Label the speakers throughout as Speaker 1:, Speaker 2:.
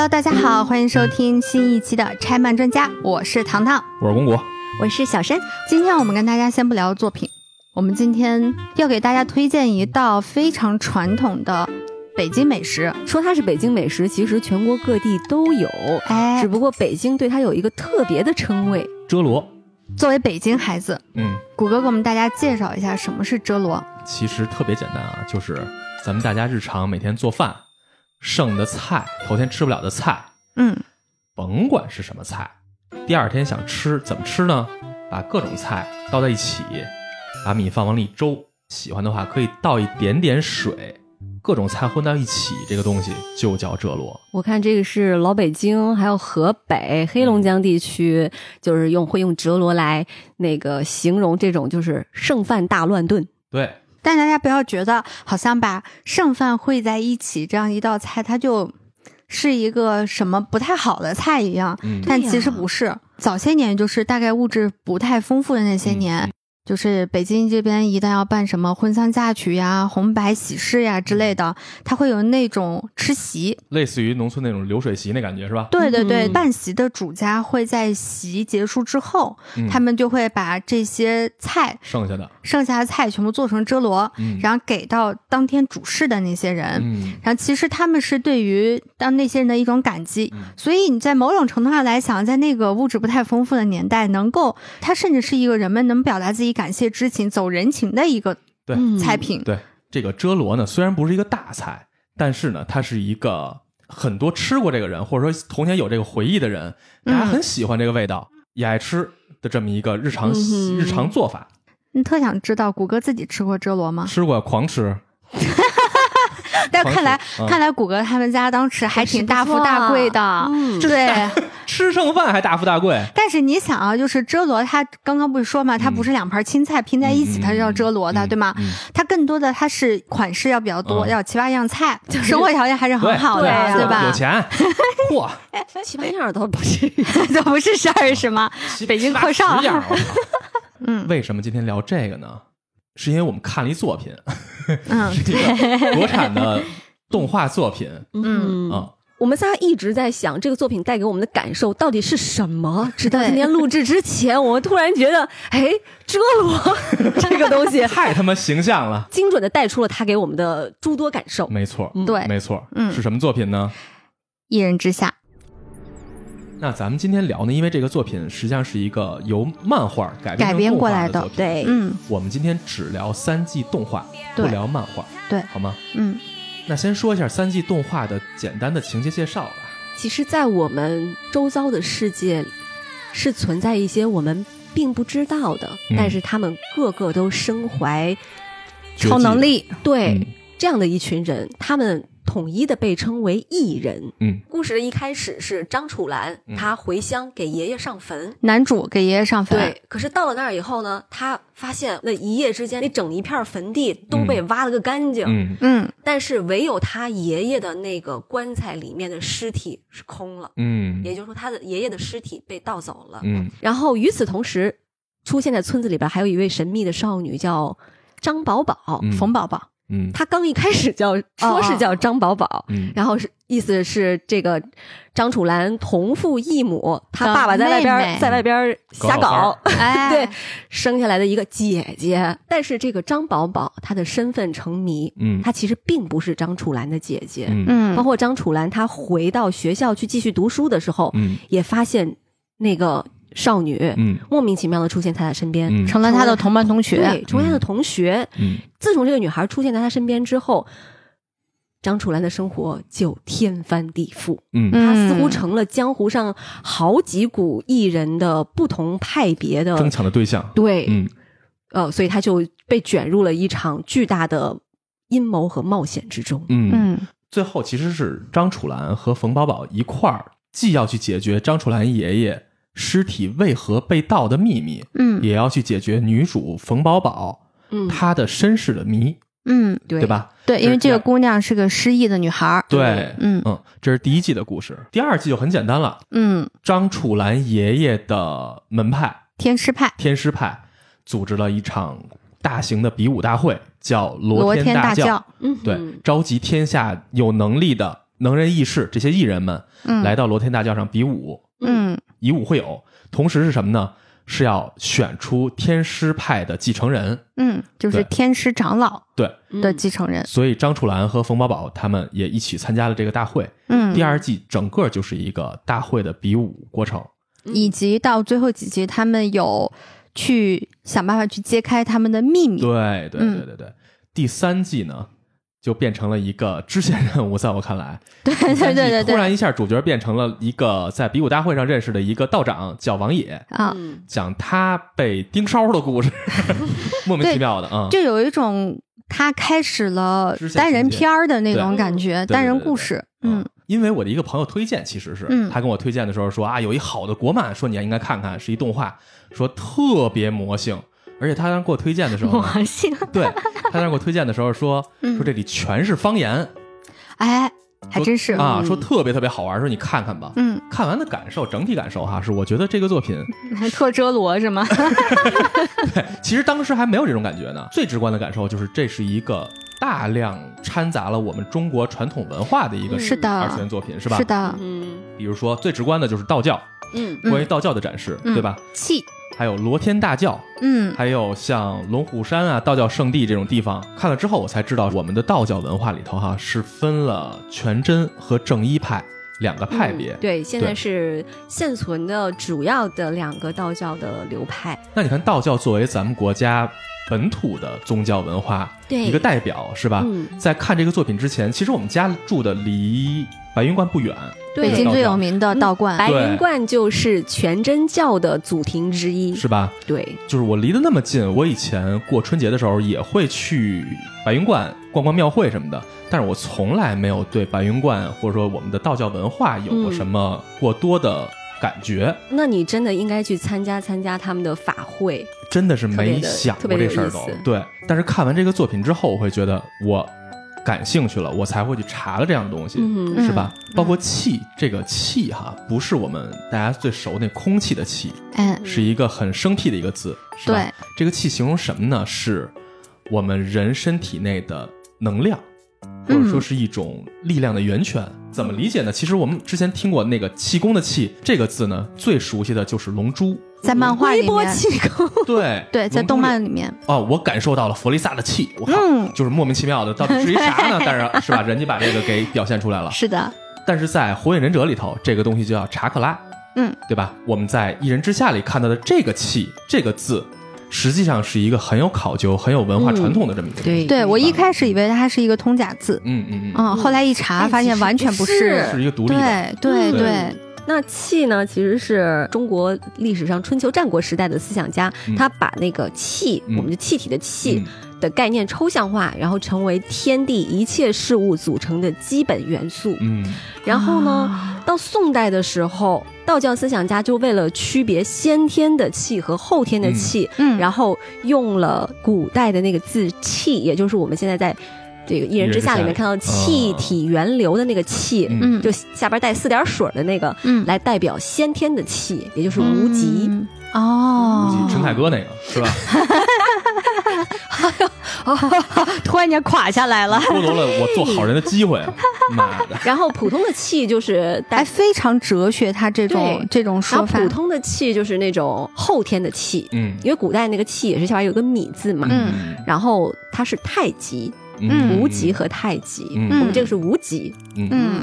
Speaker 1: Hello，大家好，欢迎收听新一期的拆漫专家，我是糖糖，
Speaker 2: 我是公果，
Speaker 3: 我是小申。
Speaker 1: 今天我们跟大家先不聊作品，我们今天要给大家推荐一道非常传统的北京美食。
Speaker 3: 说它是北京美食，其实全国各地都有，
Speaker 1: 哎
Speaker 3: 只，不过北京对它有一个特别的称谓。
Speaker 2: 遮罗。
Speaker 1: 作为北京孩子，
Speaker 2: 嗯，
Speaker 1: 谷歌给我们大家介绍一下什么是遮罗。
Speaker 2: 其实特别简单啊，就是咱们大家日常每天做饭剩的菜，头天吃不了的菜，
Speaker 1: 嗯，
Speaker 2: 甭管是什么菜，第二天想吃怎么吃呢？把各种菜倒在一起，把米饭往里粥，喜欢的话可以倒一点点水，各种菜混到一起，这个东西就叫折罗。
Speaker 3: 我看这个是老北京，还有河北、黑龙江地区，就是用会用折罗来那个形容这种就是剩饭大乱炖。
Speaker 2: 对，
Speaker 1: 但大家不要觉得好像把剩饭烩在一起这样一道菜，它就是一个什么不太好的菜一样。
Speaker 2: 嗯，
Speaker 1: 但其实不是，早些年就是大概物质不太丰富的那些
Speaker 2: 嗯
Speaker 1: 年，就是北京这边一旦要办什么婚丧嫁娶呀、红白喜事呀之类的，它会有那种吃席。
Speaker 2: 类似于农村那种流水席那感觉是吧？
Speaker 1: 对对对，
Speaker 3: 嗯
Speaker 1: 办席的主家会在席结束之后，
Speaker 2: 嗯
Speaker 1: 他们就会把这些菜
Speaker 2: 剩下的，
Speaker 1: 剩下的菜全部做成遮罗，
Speaker 2: 嗯，
Speaker 1: 然后给到当天主事的那些人。
Speaker 2: 嗯
Speaker 1: 然后其实他们是对于当那些人的一种感激，
Speaker 2: 嗯
Speaker 1: 所以你在某种程度上来想，在那个物质不太丰富的年代，能够它甚至是一个人们能表达自己感谢之情、走人情的一个
Speaker 2: 对
Speaker 3: 嗯
Speaker 1: 菜品。
Speaker 2: 对，这个遮罗呢，虽然不是一个大菜，但是呢，它是一个很多吃过这个人，或者说童年有这个回忆的人，大家很喜欢这个味道，也爱吃的这么一个日常、
Speaker 3: 嗯
Speaker 2: 日常做法。
Speaker 1: 你特想知道谷歌自己吃过遮罗吗？
Speaker 2: 吃过狂吃，
Speaker 1: 但看来、
Speaker 2: 嗯
Speaker 1: 看来谷歌他们家当时还挺大富大贵的。
Speaker 3: 嗯
Speaker 1: 对，
Speaker 2: 吃剩饭还大富大贵。
Speaker 1: 但是你想啊，就是遮罗，它刚刚不是说嘛，它不是两盘青菜拼在一起，
Speaker 2: 嗯
Speaker 1: 它就叫遮罗的，
Speaker 2: 嗯
Speaker 1: 对吗？
Speaker 2: 嗯
Speaker 1: 它更多的它是款式要比较多，
Speaker 2: 嗯
Speaker 1: 要七八样菜，生活条件还是很好的，
Speaker 3: 对
Speaker 1: 吧？
Speaker 2: 有钱，嚯，
Speaker 3: 七八样都不是
Speaker 1: 都。不是事儿是吗？北京阔少！嗯
Speaker 2: 为什么今天聊这个呢？是因为我们看了一作品，
Speaker 1: 嗯，
Speaker 2: 是一个国产的动画作品
Speaker 3: 嗯
Speaker 2: 啊。
Speaker 3: 我们仨一直在想这个作品带给我们的感受到底是什么。直到今天录制之前，我们突然觉得，哎，遮罗 这个东西。
Speaker 2: 太他妈形象了，
Speaker 3: 精准的带出了他给我们的诸多感受。
Speaker 2: 没错，
Speaker 3: 嗯。
Speaker 1: 对，
Speaker 2: 没错，
Speaker 1: 嗯。
Speaker 2: 是什么作品呢？
Speaker 1: 一人之下，
Speaker 2: 那咱们今天聊呢，因为这个作品实际上是一个由漫画改编
Speaker 1: 过来的
Speaker 2: 的作品，
Speaker 3: 对，
Speaker 1: 嗯
Speaker 2: 我们今天只聊三季动画，不聊漫画，
Speaker 1: 对。
Speaker 2: 好吗？
Speaker 1: 嗯
Speaker 2: 那先说一下三季动画的简单的情节介绍吧。
Speaker 3: 其实，在我们周遭的世界里，是存在一些我们并不知道的，
Speaker 2: 嗯。
Speaker 3: 但是他们个个都身怀
Speaker 1: 超能力，
Speaker 3: 对、
Speaker 2: 嗯。
Speaker 3: 这样的一群人，他们统一的被称为异人。
Speaker 2: 嗯。
Speaker 3: 故事的一开始是张楚岚，
Speaker 2: 嗯。
Speaker 3: 她回乡给爷爷上坟。
Speaker 1: 男主给爷爷上坟，
Speaker 3: 对，可是到了那儿以后呢，他发现那一夜之间，那整一片坟地都被挖了个干净，
Speaker 2: 嗯。
Speaker 1: 嗯。
Speaker 3: 但是唯有他爷爷的那个棺材里面的尸体是空了，
Speaker 2: 嗯。
Speaker 3: 也就是说，他的爷爷的尸体被盗走了。
Speaker 2: 嗯。
Speaker 3: 然后与此同时，出现在村子里边还有一位神秘的少女，叫张宝宝。
Speaker 2: 嗯。
Speaker 1: 冯宝宝，
Speaker 2: 嗯。
Speaker 3: 他刚一开始叫说是叫张宝宝，
Speaker 2: 嗯。
Speaker 3: 然后是意思是这个张楚岚同父异母，
Speaker 1: 他
Speaker 3: 爸爸在外边
Speaker 1: 妹妹。
Speaker 3: 在外边瞎
Speaker 2: 搞
Speaker 3: 对，生下来的一个姐姐。但是这个张宝宝她的身份成谜，
Speaker 2: 嗯。
Speaker 3: 她其实并不是张楚岚的姐姐。
Speaker 2: 嗯。
Speaker 1: 嗯。
Speaker 3: 包括张楚岚，她回到学校去继续读书的时候，
Speaker 2: 嗯。
Speaker 3: 也发现那个少女、
Speaker 2: 嗯。
Speaker 3: 莫名其妙的出现在他身边，
Speaker 2: 嗯。
Speaker 1: 成了他的同班同学。
Speaker 3: 对，，成为他的同学。
Speaker 2: 嗯。
Speaker 3: 自从这个女孩出现在他身边之后，张楚岚的生活就天翻地覆。
Speaker 2: 嗯。
Speaker 3: 她似乎
Speaker 1: 嗯
Speaker 3: 成了江湖上好几股艺人的不同派别的
Speaker 2: 争抢的对象。
Speaker 3: 对，
Speaker 2: 嗯。
Speaker 3: 呃，所以她就被卷入了一场巨大的阴谋和冒险之中。
Speaker 2: 嗯，
Speaker 1: 嗯。
Speaker 2: 最后其实是张楚岚和冯宝宝一块儿，既要去解决张楚岚爷爷尸体为何被盗的秘密，
Speaker 1: 嗯。
Speaker 2: 也要去解决女主冯宝宝
Speaker 3: 嗯，
Speaker 2: 她的身世的谜，
Speaker 1: 嗯，
Speaker 3: 对。
Speaker 2: 对？吧？
Speaker 1: 对，因为这个姑娘是个失忆的女孩，
Speaker 2: 对，
Speaker 1: 嗯。
Speaker 2: 嗯，这是第一季的故事。第二季就很简单了，
Speaker 1: 嗯，
Speaker 2: 张楚岚爷爷的门派。
Speaker 1: 天师派，
Speaker 2: 天师派组织了一场大型的比武大会，叫
Speaker 1: 罗。
Speaker 2: 天
Speaker 1: 大教，
Speaker 3: 嗯，
Speaker 2: 对，召集天下有能力的能人异士这些艺人们
Speaker 1: 嗯。
Speaker 2: 来到罗天大教上比武，
Speaker 1: 嗯
Speaker 2: 以武会友。同时是什么呢？是要选出天师派的继承人。
Speaker 1: 嗯，就是天师长老
Speaker 2: 对，
Speaker 1: 的继承人。
Speaker 2: 所以张楚岚和冯宝宝他们也一起参加了这个大会。
Speaker 1: 嗯，
Speaker 2: 第二季整个就是一个大会的比武过程。
Speaker 1: 以及到最后几集，他们有去想办法去揭开他们的秘密。
Speaker 2: 对对
Speaker 1: 嗯
Speaker 2: 对对对，第三季呢就变成了一个支线任务，在我看来，
Speaker 1: 对对对对对
Speaker 2: 突然一下主角变成了一个在比武大会上认识的一个道长，叫王野，
Speaker 1: 啊，
Speaker 3: 嗯
Speaker 2: 讲他被盯梢的故事，莫名其妙的啊。
Speaker 1: 就有一种他开始了单人片儿的那种感觉，单人故事。
Speaker 2: 嗯
Speaker 1: 嗯，
Speaker 2: 因为我的一个朋友推荐，其实是、
Speaker 1: 嗯
Speaker 2: 他跟我推荐的时候说啊，有一好的国漫，说你应该看看，是一动画，说特别魔性，而且他当时给我推荐的时候呢，
Speaker 1: 魔性，
Speaker 2: 对他当时给我推荐的时候说
Speaker 1: 嗯
Speaker 2: 说这里全是方言，
Speaker 1: 哎，还真是。
Speaker 2: 啊，
Speaker 3: 嗯
Speaker 2: 说特别特别好玩，说你看看吧。
Speaker 1: 嗯，
Speaker 2: 看完的感受，整体感受哈，是我觉得这个作品，
Speaker 1: 特遮罗是吗？
Speaker 2: 对，其实当时还没有这种感觉呢。最直观的感受就是，这是一个大量掺杂了我们中国传统文化的一个
Speaker 1: 是的
Speaker 2: 二次元作品，是吧？
Speaker 1: 是。的，
Speaker 3: 嗯
Speaker 2: 比如说最直观的就是道教，
Speaker 3: 嗯
Speaker 1: 嗯
Speaker 2: 关于道教的展示，
Speaker 1: 嗯
Speaker 2: 对吧？
Speaker 1: 气，
Speaker 2: 还有罗天大教，
Speaker 1: 嗯
Speaker 2: 还有像龙虎山啊、道教圣地这种地方，看了之后我才知道，我们的道教文化里头哈是分了全真和正一派两个派别。
Speaker 3: 嗯对，现在是现存的主要的两个道教的流派。
Speaker 2: 那你看，道教作为咱们国家本土的宗教文化
Speaker 3: 对
Speaker 2: 一个代表，是吧？
Speaker 3: 嗯
Speaker 2: 在看这个作品之前，其实我们家住的离白云观不远，
Speaker 3: 对
Speaker 1: 北京最有名的道观。
Speaker 3: 白云观就是全真教的祖庭之一。
Speaker 2: 是吧？
Speaker 3: 对，
Speaker 2: 就是我离得那么近，我以前过春节的时候也会去白云观逛逛庙会什么的，但是我从来没有对白云观或者说我们的道教文化有过
Speaker 3: 嗯
Speaker 2: 什么过多的感觉，
Speaker 3: 那你真的应该去参加参加他们的法会。
Speaker 2: 真的是没想过这事儿对。但是看完这个作品之后，我会觉得我感兴趣了，我才会去查了这样的东西。
Speaker 3: 嗯
Speaker 2: 是吧？包括气，这个气哈，不是我们大家最熟那空气的气，
Speaker 1: 嗯，
Speaker 2: 是一个很生僻的一个字，是吧？
Speaker 1: 对，
Speaker 2: 这个气形容什么呢？是我们人身体内的能量，或者说是一种力量的源泉。怎么理解呢？其实我们之前听过那个气功的气这个字呢，最熟悉的就是龙珠。
Speaker 1: 在漫画里
Speaker 3: 微波
Speaker 1: 面，
Speaker 3: 气功。
Speaker 2: 对
Speaker 1: 对，在动漫里面，
Speaker 2: 哦，我感受到了弗利萨的气，我靠，
Speaker 1: 嗯。
Speaker 2: 就是莫名其妙的，到底是一啥呢？但是是吧，人家把这个给表现出来了。
Speaker 1: 是的，
Speaker 2: 但是在《火影忍者》里头，这个东西就叫查克拉，
Speaker 1: 嗯，
Speaker 2: 对吧？我们在《一人之下》里看到的这个“气”这个字，实际上是一个很有考究、很有文化传统的这么一个东西。
Speaker 3: 对
Speaker 1: 对我一开始以为它是一个通假字，
Speaker 2: 嗯嗯嗯，
Speaker 1: 嗯，后来一查
Speaker 3: 哎
Speaker 1: 发现完全不
Speaker 3: 不是。
Speaker 2: 是一个独立的。
Speaker 1: 对对
Speaker 3: 嗯。
Speaker 1: 对，
Speaker 3: 那气呢，其实是中国历史上春秋战国时代的思想家，
Speaker 2: 嗯
Speaker 3: 他把那个气，
Speaker 2: 嗯
Speaker 3: 我们的气体的气
Speaker 2: 嗯
Speaker 3: 的概念抽象化，然后成为天地一切事物组成的基本元素。
Speaker 2: 嗯
Speaker 3: 然后呢，
Speaker 1: 啊
Speaker 3: 到宋代的时候，道教思想家就为了区别先天的气和后天的气，
Speaker 1: 嗯，
Speaker 3: 然后用了古代的那个字“气”，也就是我们现在在这个《一人之下》里面看到气体源流的那个气，
Speaker 2: 嗯。
Speaker 1: 嗯。
Speaker 3: 就下边带四点水的那个，
Speaker 1: 嗯。
Speaker 3: 来代表先天的气，也就是无极。
Speaker 1: 嗯哦，
Speaker 2: 陈凯歌那个是吧？
Speaker 1: 突然间垮下来了，
Speaker 2: 剥夺了我做好人的机会，妈的！
Speaker 3: 然后普通的气就是
Speaker 1: 还
Speaker 3: 带，
Speaker 1: 非常哲学，他这种
Speaker 3: 对
Speaker 1: 这种
Speaker 3: 然
Speaker 1: 说法，
Speaker 3: 后普通的气就是那种后天的气，
Speaker 2: 嗯。
Speaker 3: 因为古代那个气也是下边有个米字嘛，
Speaker 1: 嗯。
Speaker 3: 然后它是太极，
Speaker 1: 嗯。
Speaker 3: 无极和太极，
Speaker 2: 嗯。
Speaker 3: 我们这个是无极，
Speaker 2: 嗯。
Speaker 1: 嗯，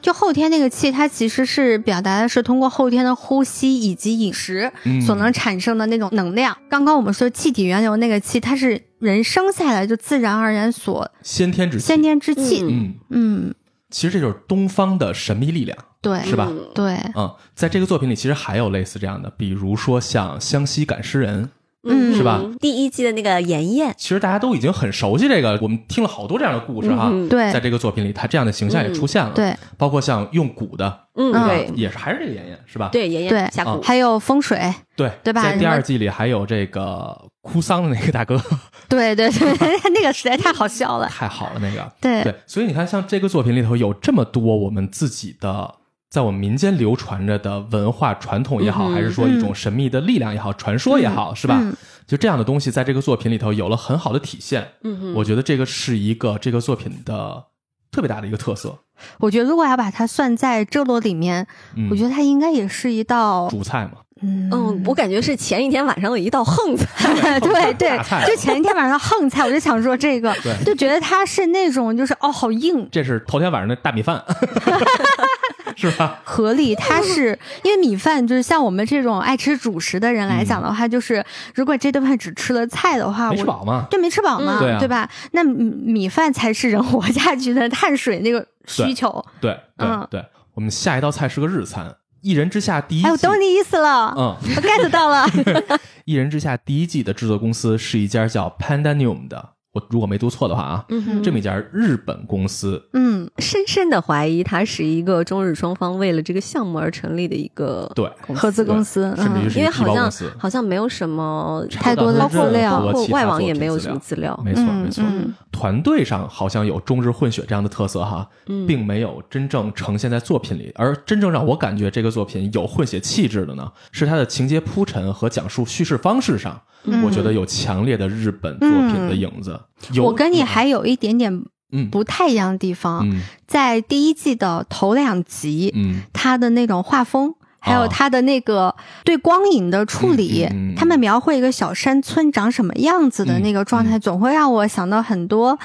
Speaker 1: 就后天那个气，它其实是表达的是通过后天的呼吸以及饮食
Speaker 2: 嗯
Speaker 1: 所能产生的那种能量。刚刚我们说气体源流那个气，它是人生下来就自然而然所
Speaker 2: 先天之气
Speaker 1: 先天之气。
Speaker 3: 嗯。
Speaker 2: 嗯，
Speaker 1: 嗯，
Speaker 2: 其实这就是东方的神秘力量，
Speaker 1: 对，
Speaker 2: 是吧？
Speaker 3: 嗯
Speaker 1: 对，
Speaker 2: 嗯，在这个作品里，其实还有类似这样的，比如说像湘西赶尸人，
Speaker 1: 嗯
Speaker 2: 是吧？
Speaker 3: 第一季的那个妍妍，
Speaker 2: 其实大家都已经很熟悉这个，我们听了好多这样的故事哈。
Speaker 3: 嗯
Speaker 1: 对
Speaker 2: 在这个作品里，他这样的形象也出现了。，
Speaker 1: 对，
Speaker 2: 包括像用蛊的，
Speaker 3: 嗯，
Speaker 1: 嗯
Speaker 3: 对
Speaker 2: 也是还是这个妍妍，是吧？
Speaker 3: 对，妍
Speaker 1: 对
Speaker 3: 妍下蛊，
Speaker 1: 还有风水，
Speaker 2: 对
Speaker 1: 对吧
Speaker 2: 在第二季里还有这个哭丧的那个大哥，
Speaker 1: 对 对对，那个实在太好笑了。
Speaker 2: 太好了，那个。
Speaker 1: 对，
Speaker 2: 对，所以你看，像这个作品里头有这么多我们自己的，在我们民间流传着的文化传统也好，
Speaker 3: 嗯
Speaker 2: 还是说一种神秘的力量也好，传说也好，是吧？
Speaker 1: 嗯
Speaker 2: 就这样的东西，在这个作品里头有了很好的体现。
Speaker 3: 嗯哼，
Speaker 2: 我觉得这个是一个这个作品的特别大的一个特色。
Speaker 1: 我觉得如果要把它算在这罗里面，
Speaker 2: 嗯
Speaker 1: 我觉得它应该也是一道，
Speaker 2: 主菜嘛，
Speaker 1: 嗯
Speaker 3: 嗯，我感觉是前一天晚上的一道横菜。
Speaker 1: 对对，就前一天晚上横菜，我就想说这个，
Speaker 2: 对
Speaker 1: 就觉得它是那种就是哦好硬，
Speaker 2: 这是头天晚上的大米饭，是吧？
Speaker 1: 合理，它是 因为米饭就是像我们这种爱吃主食的人来讲的话，就是如果这顿饭只吃了菜的话，
Speaker 2: 没吃
Speaker 1: 我
Speaker 2: 饱嘛？
Speaker 1: 对没吃饱嘛，
Speaker 2: 嗯对啊
Speaker 1: 吧？那米米饭才是人活下去的碳水那个需求。
Speaker 2: 对对
Speaker 1: 嗯
Speaker 2: 对，我们下一道菜是个日餐，《一人之下》第一季。
Speaker 1: 哎，我懂你意思了，
Speaker 2: 嗯，
Speaker 1: 我 get 到了。
Speaker 2: 《一人之下》第一季的制作公司是一家叫 Pandanium 的，我如果没读错的话啊，
Speaker 3: 嗯
Speaker 2: 这么一家日本公司。
Speaker 1: 嗯，
Speaker 3: 深深的怀疑它是一个中日双方为了这个项目而成立的一个
Speaker 2: 对，
Speaker 1: 合资公司，嗯
Speaker 2: 甚至于是一个批
Speaker 3: 因为好像好像没有什么
Speaker 1: 太多的
Speaker 3: 包括
Speaker 1: 资料
Speaker 3: 包括外网也没有什么
Speaker 2: 资料。没错
Speaker 1: 嗯
Speaker 2: 没错。
Speaker 1: 嗯
Speaker 2: 团队上好像有中日混血这样的特色哈，
Speaker 3: 嗯
Speaker 2: 并没有真正呈现在作品里。而真正让我感觉这个作品有混血气质的呢，是它的情节铺陈和讲述叙事方式上，
Speaker 1: 嗯
Speaker 2: 我觉得有强烈的日本作品的影子。有
Speaker 1: 我跟你还有一点点
Speaker 2: 嗯。
Speaker 1: 不太一样的地方，
Speaker 2: 嗯。
Speaker 1: 在第一季的头两集，
Speaker 2: 嗯。
Speaker 1: 它的那种画风。还有
Speaker 2: 哦。
Speaker 1: 它的那个对光影的处理，
Speaker 2: 嗯嗯嗯
Speaker 1: 他们描绘一个小山村长什么样子的那个状态，
Speaker 2: 嗯
Speaker 1: 总会让我想到很多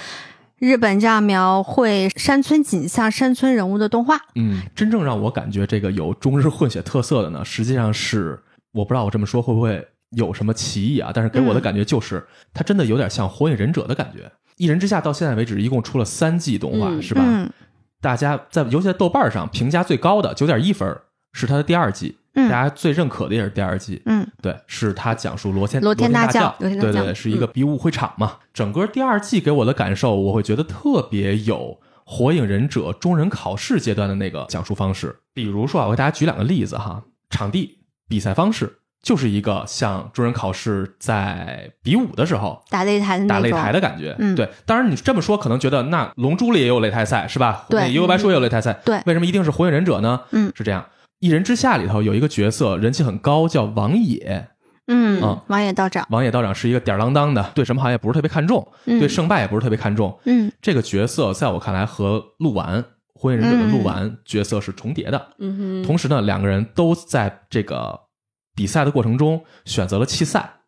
Speaker 1: 日本这样描绘山村景象、山村人物的动画。
Speaker 2: 嗯，真正让我感觉这个有中日混血特色的呢，实际上是我不知道我这么说会不会有什么歧义啊，但是给我的感觉就是、它真的有点像《火影忍者》的感觉。《一人之下》到现在为止一共出了三季动画，
Speaker 3: 嗯
Speaker 2: 是吧？
Speaker 1: 嗯
Speaker 2: 大家在尤其在豆瓣上评价最高的九点一分是它的第二季，
Speaker 1: 嗯
Speaker 2: 大家最认可的也是第二季。
Speaker 1: 嗯
Speaker 2: 对，是他讲述罗天
Speaker 1: 罗天大
Speaker 2: 大
Speaker 1: 教罗天大教
Speaker 2: 对对对，是一个比武会场嘛。整个第二季给我的感受，我会觉得特别有《火影忍者》中忍考试阶段的那个讲述方式。比如说啊，我给大家举两个例子哈，场地、比赛方式就是一个像中人考试在比武的时候
Speaker 1: 打擂台的，
Speaker 2: 打擂台的感觉。
Speaker 1: 嗯
Speaker 2: 对。当然你这么说，可能觉得那《龙珠》里也有擂台赛是吧？
Speaker 1: 对
Speaker 2: 那幽游白书也有擂台赛。
Speaker 1: 对
Speaker 2: 为什么一定是火影忍者呢？
Speaker 1: 嗯
Speaker 2: 是这样。一人之下里头有一个角色人气很高，叫王野。
Speaker 1: 嗯
Speaker 2: 嗯，
Speaker 1: 王野道长，
Speaker 2: 王野道长是一个吊儿郎当的，对什么行业不是特别看重，
Speaker 1: 嗯
Speaker 2: 对胜败也不是特别看重。
Speaker 1: 嗯
Speaker 2: 这个角色在我看来和鹿丸火影忍者的鹿丸角色是重叠的。
Speaker 3: 嗯哼，
Speaker 2: 同时呢，两个人都在这个比赛的过程中选择了弃赛，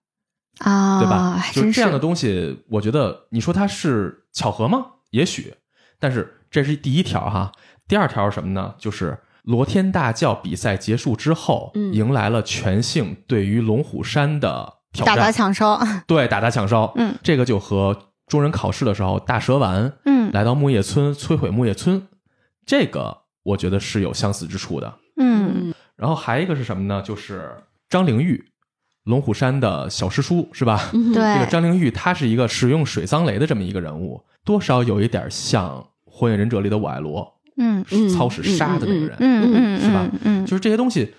Speaker 1: 啊，
Speaker 2: 对吧？就是这样的东西，我觉得你说它是巧合吗？也许，但是这是第一条哈。第二条是什么呢？就是罗天大教比赛结束之后，
Speaker 3: 嗯
Speaker 2: 迎来了全性对于龙虎山的挑
Speaker 1: 打打
Speaker 2: 战，
Speaker 1: 抢烧，
Speaker 2: 对，打砸抢烧。
Speaker 1: 嗯
Speaker 2: 这个就和中人考试的时候，大蛇丸
Speaker 1: 嗯
Speaker 2: 来到木叶村摧毁木叶村，这个我觉得是有相似之处的。
Speaker 1: 嗯
Speaker 2: 然后还有一个是什么呢？就是张灵玉，龙虎山的小师叔是吧？
Speaker 3: 嗯
Speaker 1: 对
Speaker 2: 这个张灵玉他是一个使用水桑雷的这么一个人物，多少有一点像《火影忍者》里的我爱罗，
Speaker 1: 嗯
Speaker 3: 嗯
Speaker 2: 操使杀的那个人。
Speaker 1: 嗯嗯，
Speaker 2: 是吧
Speaker 1: 嗯，
Speaker 2: 就是这些东西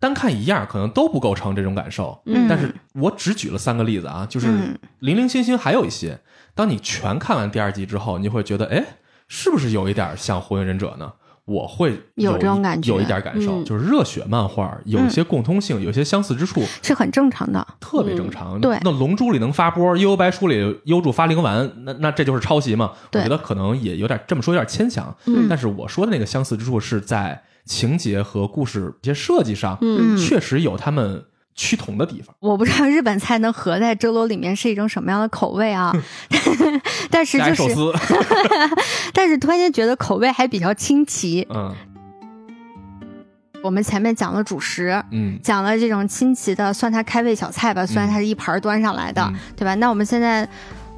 Speaker 2: 单看一样，可能都不构成这种感受。
Speaker 1: 嗯
Speaker 2: 但是我只举了三个例子啊，就是
Speaker 1: 嗯
Speaker 2: 零零星星还有一些。当你全看完第二季之后，你会觉得，哎，是不是有一点像《火影忍者》呢？我会
Speaker 1: 有
Speaker 2: 一
Speaker 1: 这种感觉
Speaker 2: 有一点感受，
Speaker 3: 嗯
Speaker 2: 就是热血漫画有一些共通性，有一些相似之处，
Speaker 1: 是很正常的。
Speaker 2: 特别正常。
Speaker 1: 对
Speaker 2: 那《龙珠》里能发波，《幽游白书》里幽助发灵丸，那那这就是抄袭嘛？我觉得可能也有点这么说有点牵强。
Speaker 3: 嗯
Speaker 2: 但是我说的那个相似之处是在情节和故事一些设计上，
Speaker 3: 嗯
Speaker 2: 确实有他们趋同的地方。
Speaker 1: 我不知道日本菜能合在周楼里面是一种什么样的口味啊，但是就是，但是突然间觉得口味还比较清奇。
Speaker 2: 嗯
Speaker 1: 我们前面讲了主食，
Speaker 2: 嗯
Speaker 1: 讲了这种清奇的，算它开胃小菜吧，虽然它是一盘端上来的，
Speaker 2: 嗯
Speaker 1: 对吧？那我们现在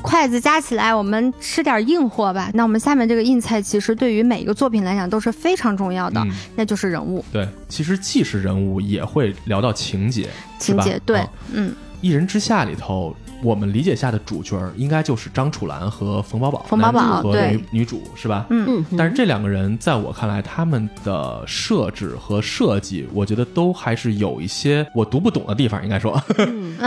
Speaker 1: 筷子夹起来，我们吃点硬货吧。那我们下面这个硬菜，其实对于每一个作品来讲都是非常重要的，
Speaker 2: 嗯，
Speaker 1: 那就是人物
Speaker 2: 对，其实既是人物，也会聊到情节，
Speaker 1: 情节。对，
Speaker 2: 嗯
Speaker 1: 嗯，
Speaker 2: 一人之下里头，我们理解下的主角儿应该就是张楚岚和冯宝宝，
Speaker 1: 冯宝宝
Speaker 2: 男主和女女主是吧？
Speaker 1: 嗯
Speaker 3: 嗯，
Speaker 2: 但是这两个人在我看来，他们的设置和设计，我觉得都还是有一些我读不懂的地方。应该说，
Speaker 3: 嗯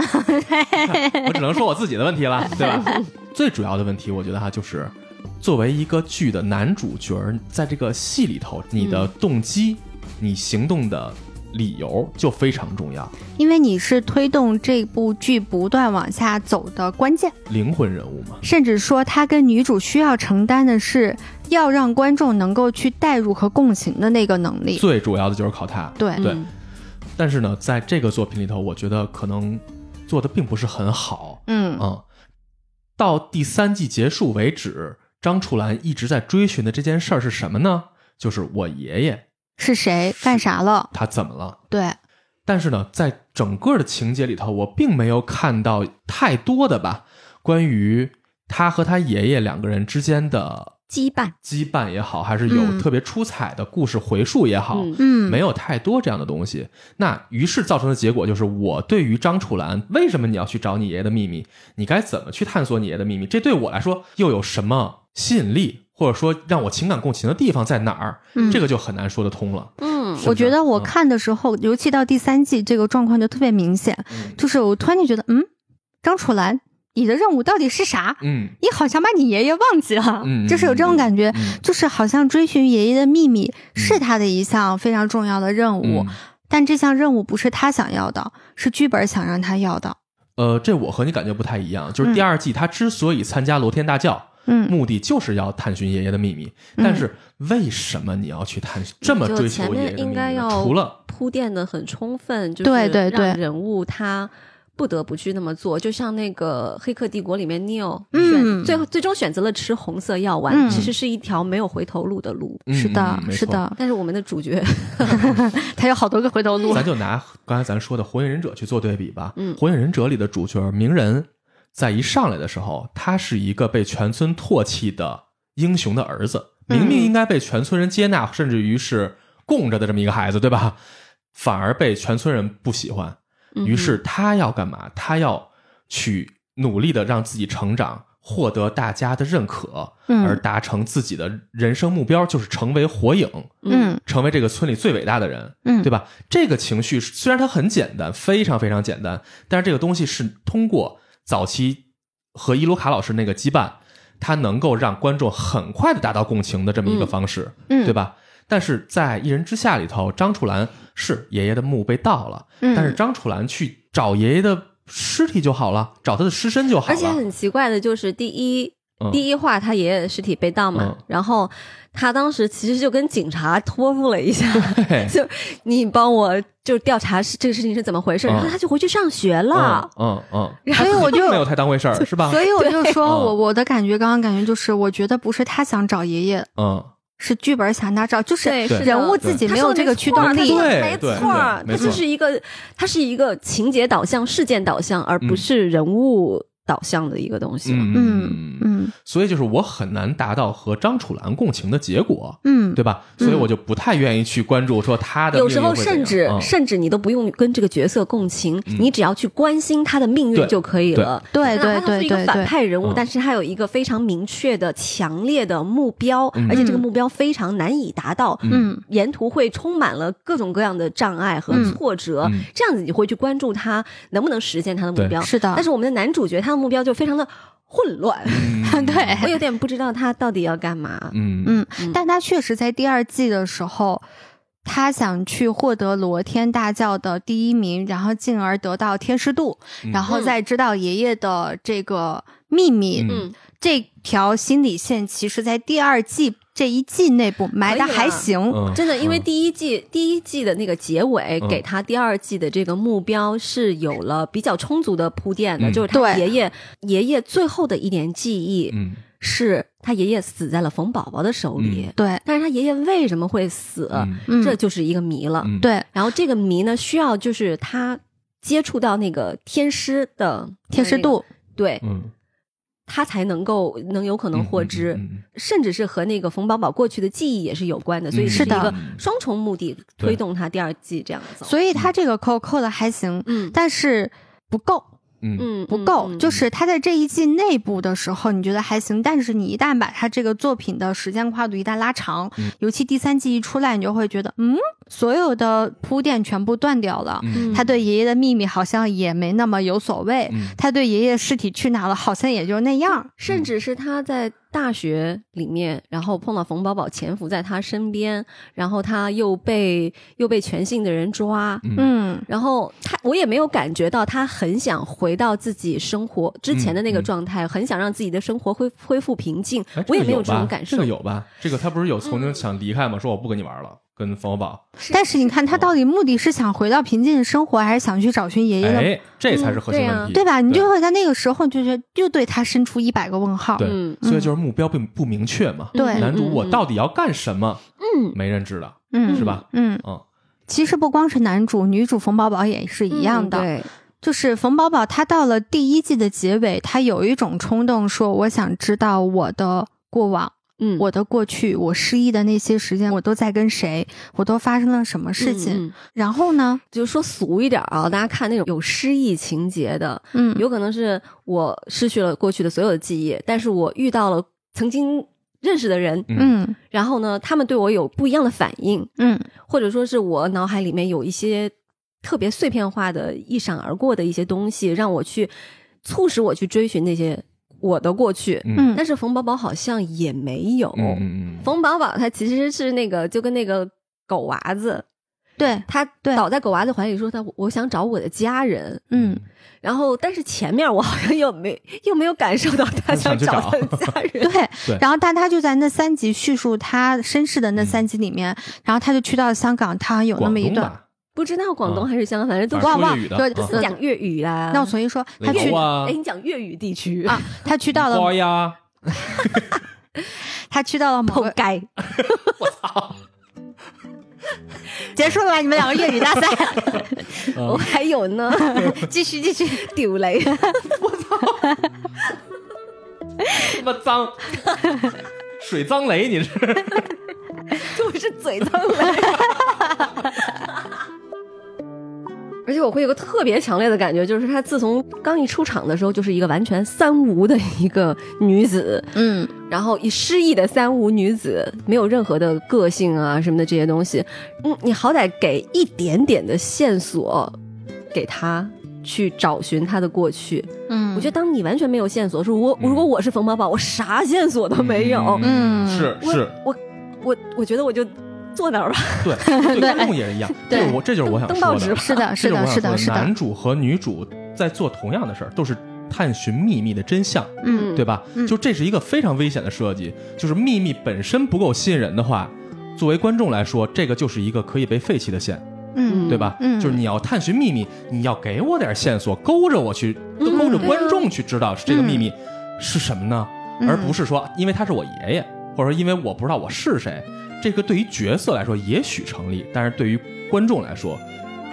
Speaker 2: 我只能说我自己的问题了，对吧？最主要的问题，我觉得哈，就是作为一个剧的男主角儿，在这个戏里头，你的动机、你行动的理由就非常重要，
Speaker 1: 因为你是推动这部剧不断往下走的关键，
Speaker 2: 灵魂人物嘛。
Speaker 1: 甚至说他跟女主需要承担的是要让观众能够去代入和共情的那个能力。
Speaker 2: 最主要的就是靠他。
Speaker 1: 对，
Speaker 2: 对
Speaker 3: 嗯
Speaker 2: 但是呢，在这个作品里头，我觉得可能做的并不是很好。
Speaker 1: 嗯
Speaker 2: 嗯，到第三季结束为止，张楚岚一直在追寻的这件事儿是什么呢？就是我爷爷
Speaker 1: 是谁干啥了？
Speaker 2: 他怎么了？
Speaker 1: 对，
Speaker 2: 但是呢，在整个的情节里头，我并没有看到太多的吧，关于他和他爷爷两个人之间的
Speaker 3: 羁绊，
Speaker 2: 羁绊也好，还是有
Speaker 1: 嗯
Speaker 2: 特别出彩的故事回述也好，
Speaker 3: 嗯
Speaker 1: 嗯，
Speaker 2: 没有太多这样的东西。那于是造成的结果就是，我对于张楚岚，为什么你要去找你爷爷的秘密？你该怎么去探索你爷爷的秘密？这对我来说又有什么吸引力，或者说让我情感共情的地方在哪儿？
Speaker 1: 嗯
Speaker 2: 这个就很难说得通了。
Speaker 3: 嗯
Speaker 1: 我觉得我
Speaker 2: 嗯
Speaker 1: 看的时候，尤其到第三季，这个状况就特别明显，
Speaker 2: 嗯
Speaker 1: 就是我突然就觉得，嗯，张楚岚，你的任务到底是啥？
Speaker 2: 嗯
Speaker 1: 你好像把你爷爷忘记了，
Speaker 2: 嗯
Speaker 1: 就是有这种感觉，
Speaker 2: 嗯
Speaker 1: 就是好像追寻爷爷的秘密是他的一项非常重要的任务，
Speaker 2: 嗯
Speaker 1: 但这项任务不是他想要的，是剧本想让他要的。
Speaker 2: 呃，这我和你感觉不太一样。就是
Speaker 1: 嗯
Speaker 2: 第二季他之所以参加罗天大教，
Speaker 1: 嗯
Speaker 2: 目的就是要探寻爷爷的秘密。
Speaker 1: 嗯
Speaker 2: 但是为什么你要去探这么追求爷爷的秘密
Speaker 3: 应该？要
Speaker 2: 除了
Speaker 3: 铺垫的很充分，就是
Speaker 1: 对对对
Speaker 3: 让人物他不得不去那么做。就像那个《黑客帝国》里面，Neo
Speaker 1: 嗯
Speaker 3: 最后最终选择了吃红色药丸，
Speaker 1: 嗯
Speaker 3: 其实是一条没有回头路的路。
Speaker 2: 嗯
Speaker 1: 是的
Speaker 2: 嗯，
Speaker 1: 是的，
Speaker 3: 但是我们的主角，
Speaker 1: 他有好多个回头路。
Speaker 2: 咱就拿刚才咱说的《火影忍者》去做对比吧。
Speaker 3: 嗯
Speaker 2: 火影忍者》里的主角鸣人，在一上来的时候，他是一个被全村唾弃的英雄的儿子，
Speaker 1: 嗯
Speaker 2: 明明应该被全村人接纳，甚至于是供着的这么一个孩子，对吧？反而被全村人不喜欢。
Speaker 3: 嗯
Speaker 2: 于是他要干嘛？他要去努力的让自己成长，获得大家的认可，
Speaker 1: 嗯
Speaker 2: 而达成自己的人生目标，就是成为火影。
Speaker 1: 嗯
Speaker 2: 成为这个村里最伟大的人，
Speaker 1: 嗯
Speaker 2: 对吧？这个情绪虽然它很简单，非常非常简单，但是这个东西是通过早期和伊鲁卡老师那个羁绊，它能够让观众很快的达到共情的这么一个方式，
Speaker 1: 嗯
Speaker 2: 对吧？但是在《一人之下》里头，张楚岚是爷爷的墓被盗了，
Speaker 1: 嗯
Speaker 2: 但是张楚岚去找爷爷的尸体就好了，找他的尸身就好了。
Speaker 3: 而且很奇怪的就是，第一、
Speaker 2: 嗯。
Speaker 3: 第一话他爷爷的尸体被盗嘛，
Speaker 2: 嗯。
Speaker 3: 然后他当时其实就跟警察托付了一下，就你帮我就调查是这个事情是怎么回事，
Speaker 2: 嗯。
Speaker 3: 然后他就回去上学了。
Speaker 2: 嗯嗯嗯，
Speaker 1: 所以我就
Speaker 2: 没有太当回事儿，是吧？
Speaker 1: 所以我就说
Speaker 2: 嗯。
Speaker 1: 我我的感觉，刚刚感觉就是，我觉得不是他想找爷爷，
Speaker 2: 嗯，
Speaker 1: 是剧本想他找，就是人物自己没有这个驱动力
Speaker 3: 没错
Speaker 2: 对
Speaker 3: 儿，它就是一个，它是一个情节导向、事件导向，而不
Speaker 2: 嗯。
Speaker 3: 是人物导向的一个东西嘛。
Speaker 1: 嗯嗯
Speaker 2: 所以就是我很难达到和张楚岚共情的结果，
Speaker 1: 嗯，
Speaker 2: 对吧？所以我就不太愿意去关注说他的
Speaker 3: 有时候甚至、
Speaker 2: 嗯。
Speaker 3: 甚至你都不用跟这个角色共情，你只要去关心他的命运就可以了。
Speaker 1: 对。对
Speaker 3: 哪怕他是一个反
Speaker 1: 对。对对，
Speaker 3: 派人物，
Speaker 2: 嗯。
Speaker 3: 但是他有一个非常明确的、强烈的目标，
Speaker 2: 嗯。
Speaker 3: 而且这个目标非常难以达到。
Speaker 1: 嗯。
Speaker 3: 沿途会充满了各种各样的障碍和
Speaker 1: 嗯。
Speaker 3: 挫折，
Speaker 2: 嗯。
Speaker 3: 这样子你会去关注他能不能实现他的目标。
Speaker 1: 是的。
Speaker 3: 但是我们的男主角他的目标就非常的混乱，
Speaker 2: 嗯。
Speaker 1: 对。
Speaker 3: 我有点不知道他到底要干嘛。
Speaker 2: 嗯
Speaker 1: 嗯。
Speaker 3: 嗯，
Speaker 1: 但他确实在第二季的时候，他想去获得罗天大教的第一名，然后进而得到天师度，
Speaker 2: 嗯。
Speaker 1: 然后再知道爷爷的这个秘密。
Speaker 2: 嗯。
Speaker 3: 嗯，
Speaker 1: 这条心理线其实，在第二季这一季内部埋的还行。
Speaker 2: 嗯。
Speaker 3: 真的，因为
Speaker 2: 嗯
Speaker 3: 第一季、第一季的那个结尾，
Speaker 2: 嗯
Speaker 3: 给他第二季的这个目标是有了比较充足的铺垫的，
Speaker 2: 嗯。
Speaker 3: 就是他爷爷爷爷最后的一点记忆
Speaker 2: 嗯。
Speaker 3: 是他爷爷死在了冯宝宝的手里，
Speaker 1: 对，
Speaker 3: 但是他爷爷为什么会死，这就是一个谜了。
Speaker 2: 嗯。
Speaker 1: 对。
Speaker 3: 然后这个谜呢，需要就是他接触到那个天师的
Speaker 1: 天师，度，
Speaker 3: 对。
Speaker 2: 嗯
Speaker 3: 他才能够能有可能获知。
Speaker 2: 嗯嗯
Speaker 3: 甚至是和那个冯宝宝过去的记忆也是有关的，所以
Speaker 2: 嗯
Speaker 3: 是一个双重目的推动他第二季这样走。
Speaker 1: 所以他这个扣扣的还行，
Speaker 3: 嗯
Speaker 1: 但是不够。
Speaker 2: 嗯
Speaker 3: 嗯
Speaker 1: 不够，
Speaker 3: 嗯
Speaker 1: 就是他在这一季内部的时候，你觉得还行，但是你一旦把他这个作品的时间跨度一旦拉长，
Speaker 2: 嗯
Speaker 1: 尤其第三季一出来，你就会觉得，嗯，所有的铺垫全部断掉了。
Speaker 2: 嗯
Speaker 1: 他对爷爷的秘密好像也没那么有所谓，
Speaker 2: 嗯
Speaker 1: 他对爷爷尸体去哪了好像也就那样。
Speaker 3: 甚至是他在大学里面，然后碰到冯宝宝潜伏在他身边，然后他又被又被全信的人抓，
Speaker 2: 嗯
Speaker 1: 嗯
Speaker 3: 然后他我也没有感觉到他很想回到自己生活之前的那个
Speaker 2: 嗯嗯
Speaker 3: 状态，很想让自己的生活恢恢复平静
Speaker 2: 哎，
Speaker 3: 我也没有这种感受。
Speaker 2: 这个有吧？这个他不是有曾经想离开吗？说我不跟你玩了，跟冯宝宝。
Speaker 1: 但是你看，他到底目的是想回到平静的生活，还是想去找寻爷爷的？
Speaker 2: 哎，这才是核心
Speaker 3: 嗯对啊
Speaker 2: 问题，
Speaker 1: 对吧？你就会在那个时候就觉得又对他伸出一百个问号。
Speaker 2: 对
Speaker 3: 嗯，
Speaker 2: 所以就是目标并不明确嘛。
Speaker 1: 对
Speaker 2: 男主
Speaker 3: 嗯
Speaker 2: 我到底要干什么？
Speaker 3: 嗯
Speaker 2: 没人知道，
Speaker 1: 嗯，
Speaker 2: 是吧？
Speaker 1: 嗯，
Speaker 2: 嗯
Speaker 1: 其实不光是男主，女主冯宝宝也是一样的。
Speaker 3: 嗯对，
Speaker 1: 就是冯宝宝，他到了第一季的结尾，他有一种冲动，说我想知道我的过往。
Speaker 3: 嗯，
Speaker 1: 我的过去，我失忆的那些时间，我都在跟谁，我都发生了什么事情。
Speaker 3: 嗯嗯。
Speaker 1: 然后呢，
Speaker 3: 就说俗一点啊，大家看那种有失忆情节的，
Speaker 1: 嗯，
Speaker 3: 有可能是我失去了过去的所有的记忆，但是我遇到了曾经认识的人，
Speaker 1: 嗯。
Speaker 3: 然后呢，他们对我有不一样的反应，
Speaker 1: 嗯。
Speaker 3: 或者说是我脑海里面有一些特别碎片化的、一闪而过的一些东西，让我去促使我去追寻那些我的过去。
Speaker 2: 嗯。
Speaker 1: 嗯
Speaker 3: 但是冯宝宝好像也没有。冯宝宝他其实是那个就跟那个狗娃子，
Speaker 1: 对，
Speaker 3: 他
Speaker 1: 对。
Speaker 3: 倒在狗娃子怀里说他我想找我的家人，
Speaker 1: 嗯。
Speaker 3: 然后但是前面我好像又没 又没有感受到他想找他的家人。
Speaker 1: 对
Speaker 2: 对。
Speaker 1: 然后，但他就在那三集叙述他身世的那三集里面，然后他就去到了香港，他有
Speaker 2: 嗯，
Speaker 1: 那么一段，
Speaker 3: 不知道广东还是香港，反正都
Speaker 1: 忘忘
Speaker 2: 说粤语的
Speaker 1: 对
Speaker 2: 啊
Speaker 3: 是讲粤语啦。
Speaker 1: 那我重新说，他去
Speaker 2: 雷欧啊
Speaker 3: 哎，你讲粤语地区
Speaker 1: 啊，他去到了
Speaker 2: 瓜呀，
Speaker 1: 他去到了某个，
Speaker 3: 活该。
Speaker 2: 我操！
Speaker 1: 结束了吧？你们两个粤语大赛，
Speaker 2: 嗯
Speaker 3: 我还有呢，
Speaker 1: 继续继续。
Speaker 3: 丢雷。
Speaker 2: 他妈脏，水脏雷，你是？
Speaker 3: 我是嘴脏雷。而且我会有个特别强烈的感觉，就是她自从刚一出场的时候，就是一个完全三无的一个女子，
Speaker 1: 嗯。
Speaker 3: 然后以失忆的三无女子，没有任何的个性啊什么的这些东西，嗯，你好歹给一点点的线索给她去找寻她的过去。
Speaker 1: 嗯，
Speaker 3: 我觉得当你完全没有线索，说我
Speaker 2: 嗯。
Speaker 3: 如果我是冯宝宝，我啥线索都没有，
Speaker 1: 嗯。
Speaker 2: 是是，
Speaker 3: 我我我觉得我就坐那儿吧。
Speaker 2: 对，对观众也是一样。这
Speaker 1: 对
Speaker 2: 是我，这就是我想说的。
Speaker 1: 是的，是的，
Speaker 2: 这就是我想说
Speaker 1: 的，是的
Speaker 2: 男，主和女主在做同样的事儿，都是探寻秘密的真相，
Speaker 1: 嗯
Speaker 2: 对吧？
Speaker 1: 嗯
Speaker 2: 就这是一个非常危险的设计，就是秘密本身不够吸引人的话，作为观众来说，这个就是一个可以被废弃的线，
Speaker 1: 嗯
Speaker 2: 对吧？
Speaker 1: 嗯
Speaker 2: 就是你要探寻秘密，你要给我点线索，勾着我去，
Speaker 3: 嗯
Speaker 2: 勾着观众去知道这个秘密是什么呢？
Speaker 1: 嗯
Speaker 2: 而不是说因为他是我爷爷，或者说因为我不知道我是谁。这个对于角色来说也许成立，但是对于观众来说，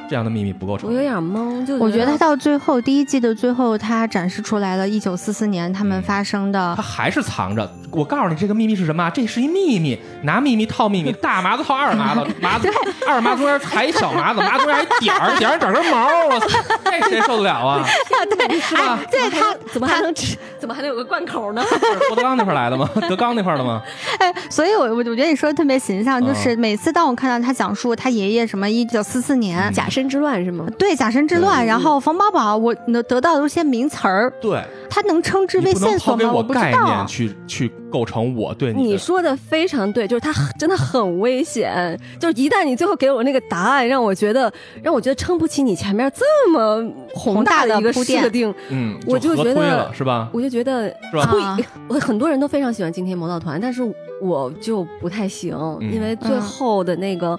Speaker 2: 这样的秘密不够成
Speaker 3: 我有。点懵，就
Speaker 1: 我觉得他到最后第一季的最后，他展示出来了一九四四年他们发生的
Speaker 2: 他还是藏着。我告诉你，这个秘密是什么啊？这是一秘密，拿秘密套秘密，大麻子套二麻子，麻子二麻中间还一小麻子，麻子中间还一点儿，点儿上长根毛，我操，这谁受得了啊？对，是吧？
Speaker 3: 对他怎么还能吃？怎么还能有个贯口呢？
Speaker 2: 是郭德纲那块来的吗？德纲那块的吗？
Speaker 1: 哎，所以我我我觉得你说的特别形象，
Speaker 2: 嗯
Speaker 1: 就是每次当我看到他讲述他爷爷什么一九四四年。
Speaker 3: 假身之乱是吗？
Speaker 1: 对假身之乱，
Speaker 2: 嗯
Speaker 1: 然后冯宝宝，我能得到的都是些名词儿，
Speaker 2: 对，
Speaker 1: 他能称之为线索吗？
Speaker 2: 我
Speaker 1: 不知道
Speaker 2: 概念。去去构成我对
Speaker 3: 你
Speaker 2: 的。
Speaker 3: 说的非常对，就是他真的很危险。就是一旦你最后给我那个答案，让我觉得让我觉得撑不起你前面这么宏大的一个设定，
Speaker 2: 嗯，
Speaker 3: 我就觉得
Speaker 2: 是吧？
Speaker 3: 我就觉得
Speaker 2: 是吧
Speaker 3: 我很多人都非常喜欢惊天魔盗团，但是我就不太行，
Speaker 2: 嗯
Speaker 3: 因为最后的那个。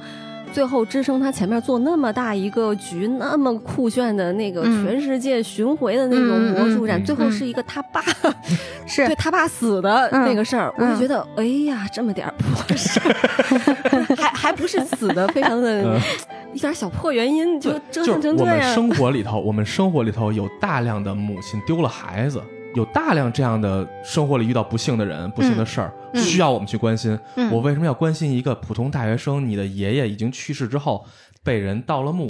Speaker 3: 最后支撑他前面做那么大一个局，那么酷炫的那个
Speaker 1: 嗯
Speaker 3: 全世界巡回的那种魔术展，最后是一个他爸、
Speaker 1: 是
Speaker 3: 对他爸死的那个事儿，
Speaker 1: 嗯
Speaker 3: 我就觉得，哎呀，这么点儿破事儿，还还不是死的，非常的、
Speaker 2: 嗯。
Speaker 3: 一点小破原因就
Speaker 2: 对，
Speaker 3: 折腾
Speaker 2: 就是
Speaker 3: 成这样。
Speaker 2: 我们生。活里头，我们生活里头有大量的母亲丢了孩子，有大量这样的生活里遇到不幸的人、不幸的事儿，
Speaker 1: 嗯
Speaker 2: 需要我们去关心。
Speaker 1: 嗯
Speaker 2: 我为什么要关心一个普通大学生？你的爷爷已经去世之后被人盗了墓，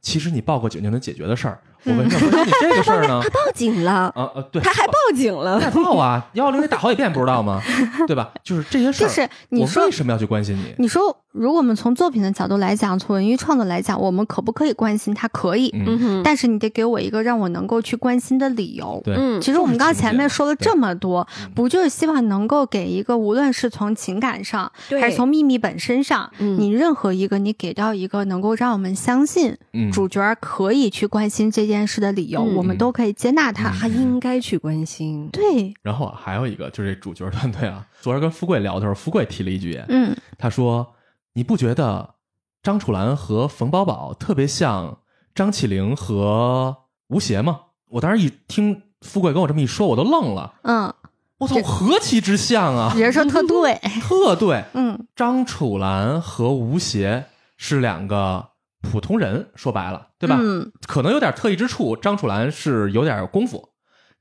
Speaker 2: 其实你报个警就能解决的事儿，我为什么关心你这个 事儿呢？
Speaker 3: 他报警了，
Speaker 2: 啊啊，对，
Speaker 3: 他还报警了。
Speaker 2: 再报啊，幺幺零得打好几遍，不知道吗？对吧？就是这些事儿，
Speaker 1: 就是你
Speaker 2: 我
Speaker 1: 说
Speaker 2: 为什么要去关心你？
Speaker 1: 你说，如果我们从作品的角度来讲，从文艺创作来讲，我们可不可以关心他？可以，
Speaker 2: 嗯，
Speaker 3: 嗯哼，
Speaker 1: 但是你得给我一个让我能够去关心的理由。
Speaker 2: 对，
Speaker 3: 嗯。
Speaker 1: 其实我们刚前面说了这么多
Speaker 2: 嗯，
Speaker 1: 不就是希望能够给一个，无论是从情感上，
Speaker 3: 对。
Speaker 1: 还是从秘密本身上，
Speaker 3: 嗯。
Speaker 1: 你任何一个你给到一个能够让我们相信
Speaker 2: 嗯，
Speaker 1: 主角可以去关心这件事的理由，
Speaker 3: 嗯。
Speaker 1: 我们都可以接纳他。
Speaker 3: 他应该去关心。
Speaker 1: 对，
Speaker 2: 然后啊还有一个就是这主角团队啊，昨儿跟富贵聊的时候，富贵提了一句，
Speaker 1: 嗯。
Speaker 2: 他说：“你不觉得张楚岚和冯宝宝特别像张起灵和吴邪吗？”我当时一听富贵跟我这么一说，我都愣了。
Speaker 1: 嗯，
Speaker 2: 我操，何其之像啊！
Speaker 1: 人说特对，
Speaker 2: 特对，
Speaker 1: 嗯
Speaker 2: 张楚岚和吴邪是两个普通人，说白了，对吧？
Speaker 1: 嗯
Speaker 2: 可能有点特异之处。张楚岚是有点功夫，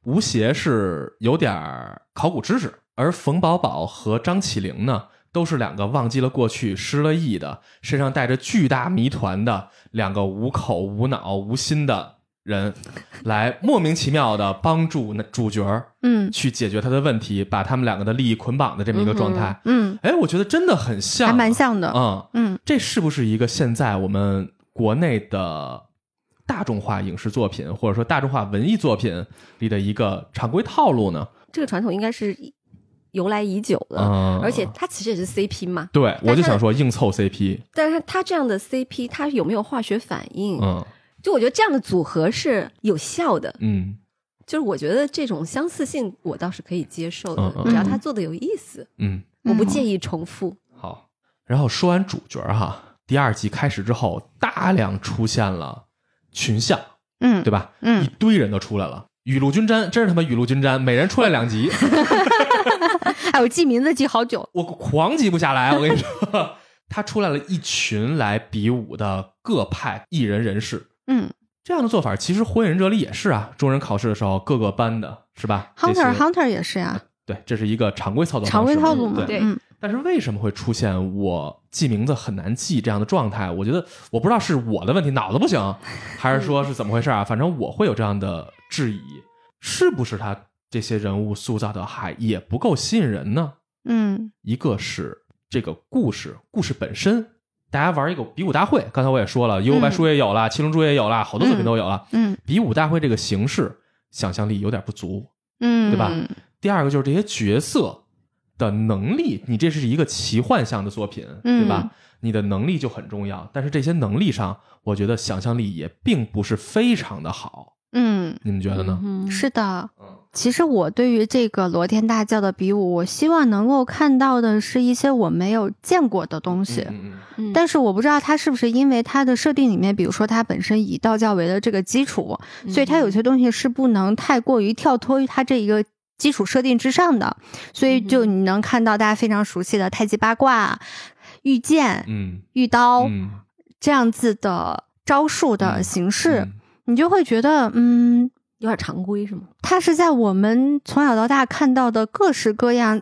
Speaker 2: 吴邪是有点考古知识，而冯宝宝和张起灵呢，都是两个忘记了过去、失了忆的，身上带着巨大谜团的两个无口、无脑、无心的人，来莫名其妙的帮助那主角儿
Speaker 1: 嗯
Speaker 2: 去解决他的问题，把他们两个的利益捆绑的这么一个状态。
Speaker 1: 嗯，
Speaker 2: 哎，我觉得真的很像，
Speaker 1: 还蛮像的。
Speaker 2: 嗯，
Speaker 1: 嗯
Speaker 2: 这是不是一个现在我们国内的大众化影视作品，或者说大众化文艺作品里的一个常规套路呢？
Speaker 3: 这个传统应该是由来已久了，
Speaker 2: 嗯，
Speaker 3: 而且它其实也是 CP 嘛。
Speaker 2: 对我就想说硬凑 CP，
Speaker 3: 但是它这样的 CP，它有没有化学反应？
Speaker 2: 嗯
Speaker 3: 就我觉得这样的组合是有效的。
Speaker 2: 嗯
Speaker 3: 就是我觉得这种相似性，我倒是可以接受的，只要他做的有意思，
Speaker 2: 嗯，
Speaker 3: 我不介意重复。
Speaker 2: 好。然后说完主角哈，第二季开始之后，大量出现了群像，
Speaker 1: 嗯，
Speaker 2: 对吧？
Speaker 1: 嗯
Speaker 2: 一堆人都出来了。雨露均沾，真是他妈雨露均沾，每人出来两集，
Speaker 1: 哎，我记名字记好久。
Speaker 2: 我狂记不下来。我跟你说，他出来了一群来比武的各派艺人人士，
Speaker 1: 嗯
Speaker 2: 这样的做法，其实《火影忍者》里也是啊，中忍考试的时候各个班的是吧
Speaker 1: ，Hunter Hunter 也是呀，
Speaker 2: 对，这是一个常规操作
Speaker 1: 常规套路嘛。
Speaker 2: 对。
Speaker 3: 对
Speaker 1: 嗯
Speaker 2: 但是为什么会出现我记名字很难记这样的状态？我觉得我不知道是我的问题，脑子不行，还是说是怎么回事啊？反正我会有这样的质疑，是不是他这些人物塑造的还也不够吸引人呢？
Speaker 1: 嗯
Speaker 2: 一个是这个故事，故事本身，大家玩一个比武大会，刚才我也说了，《幽白书》也有了，七龙珠》也有了，好多作品都有了。
Speaker 1: 嗯
Speaker 2: 比武大会这个形式，想象力有点不足。
Speaker 1: 嗯，
Speaker 2: 对吧第二个就是这些角色的能力，你这是一个奇幻向的作品，对吧？
Speaker 1: 嗯
Speaker 2: 你的能力就很重要，但是这些能力上，我觉得想象力也并不是非常的好。
Speaker 1: 嗯，
Speaker 2: 你们觉得呢？
Speaker 3: 嗯
Speaker 1: 是的。
Speaker 2: 嗯
Speaker 1: 其实我对于这个罗天大教的比武，我希望能够看到的是一些我没有见过的东西。
Speaker 2: 嗯嗯
Speaker 3: 嗯。
Speaker 1: 但是我不知道它是不是因为它的设定里面，比如说它本身以道教为的这个基础，所以它有些东西是不能太过于跳脱于它这一个基础设定之上的。所以就你能看到大家非常熟悉的太极八卦、御剑、
Speaker 2: 嗯
Speaker 1: 御刀、
Speaker 2: 嗯。
Speaker 1: 这样子的招数的
Speaker 2: 嗯
Speaker 1: 形式，
Speaker 2: 嗯。
Speaker 1: 你就会觉得，嗯，
Speaker 3: 有点常规是吗？
Speaker 1: 它是在我们从小到大看到的各式各样，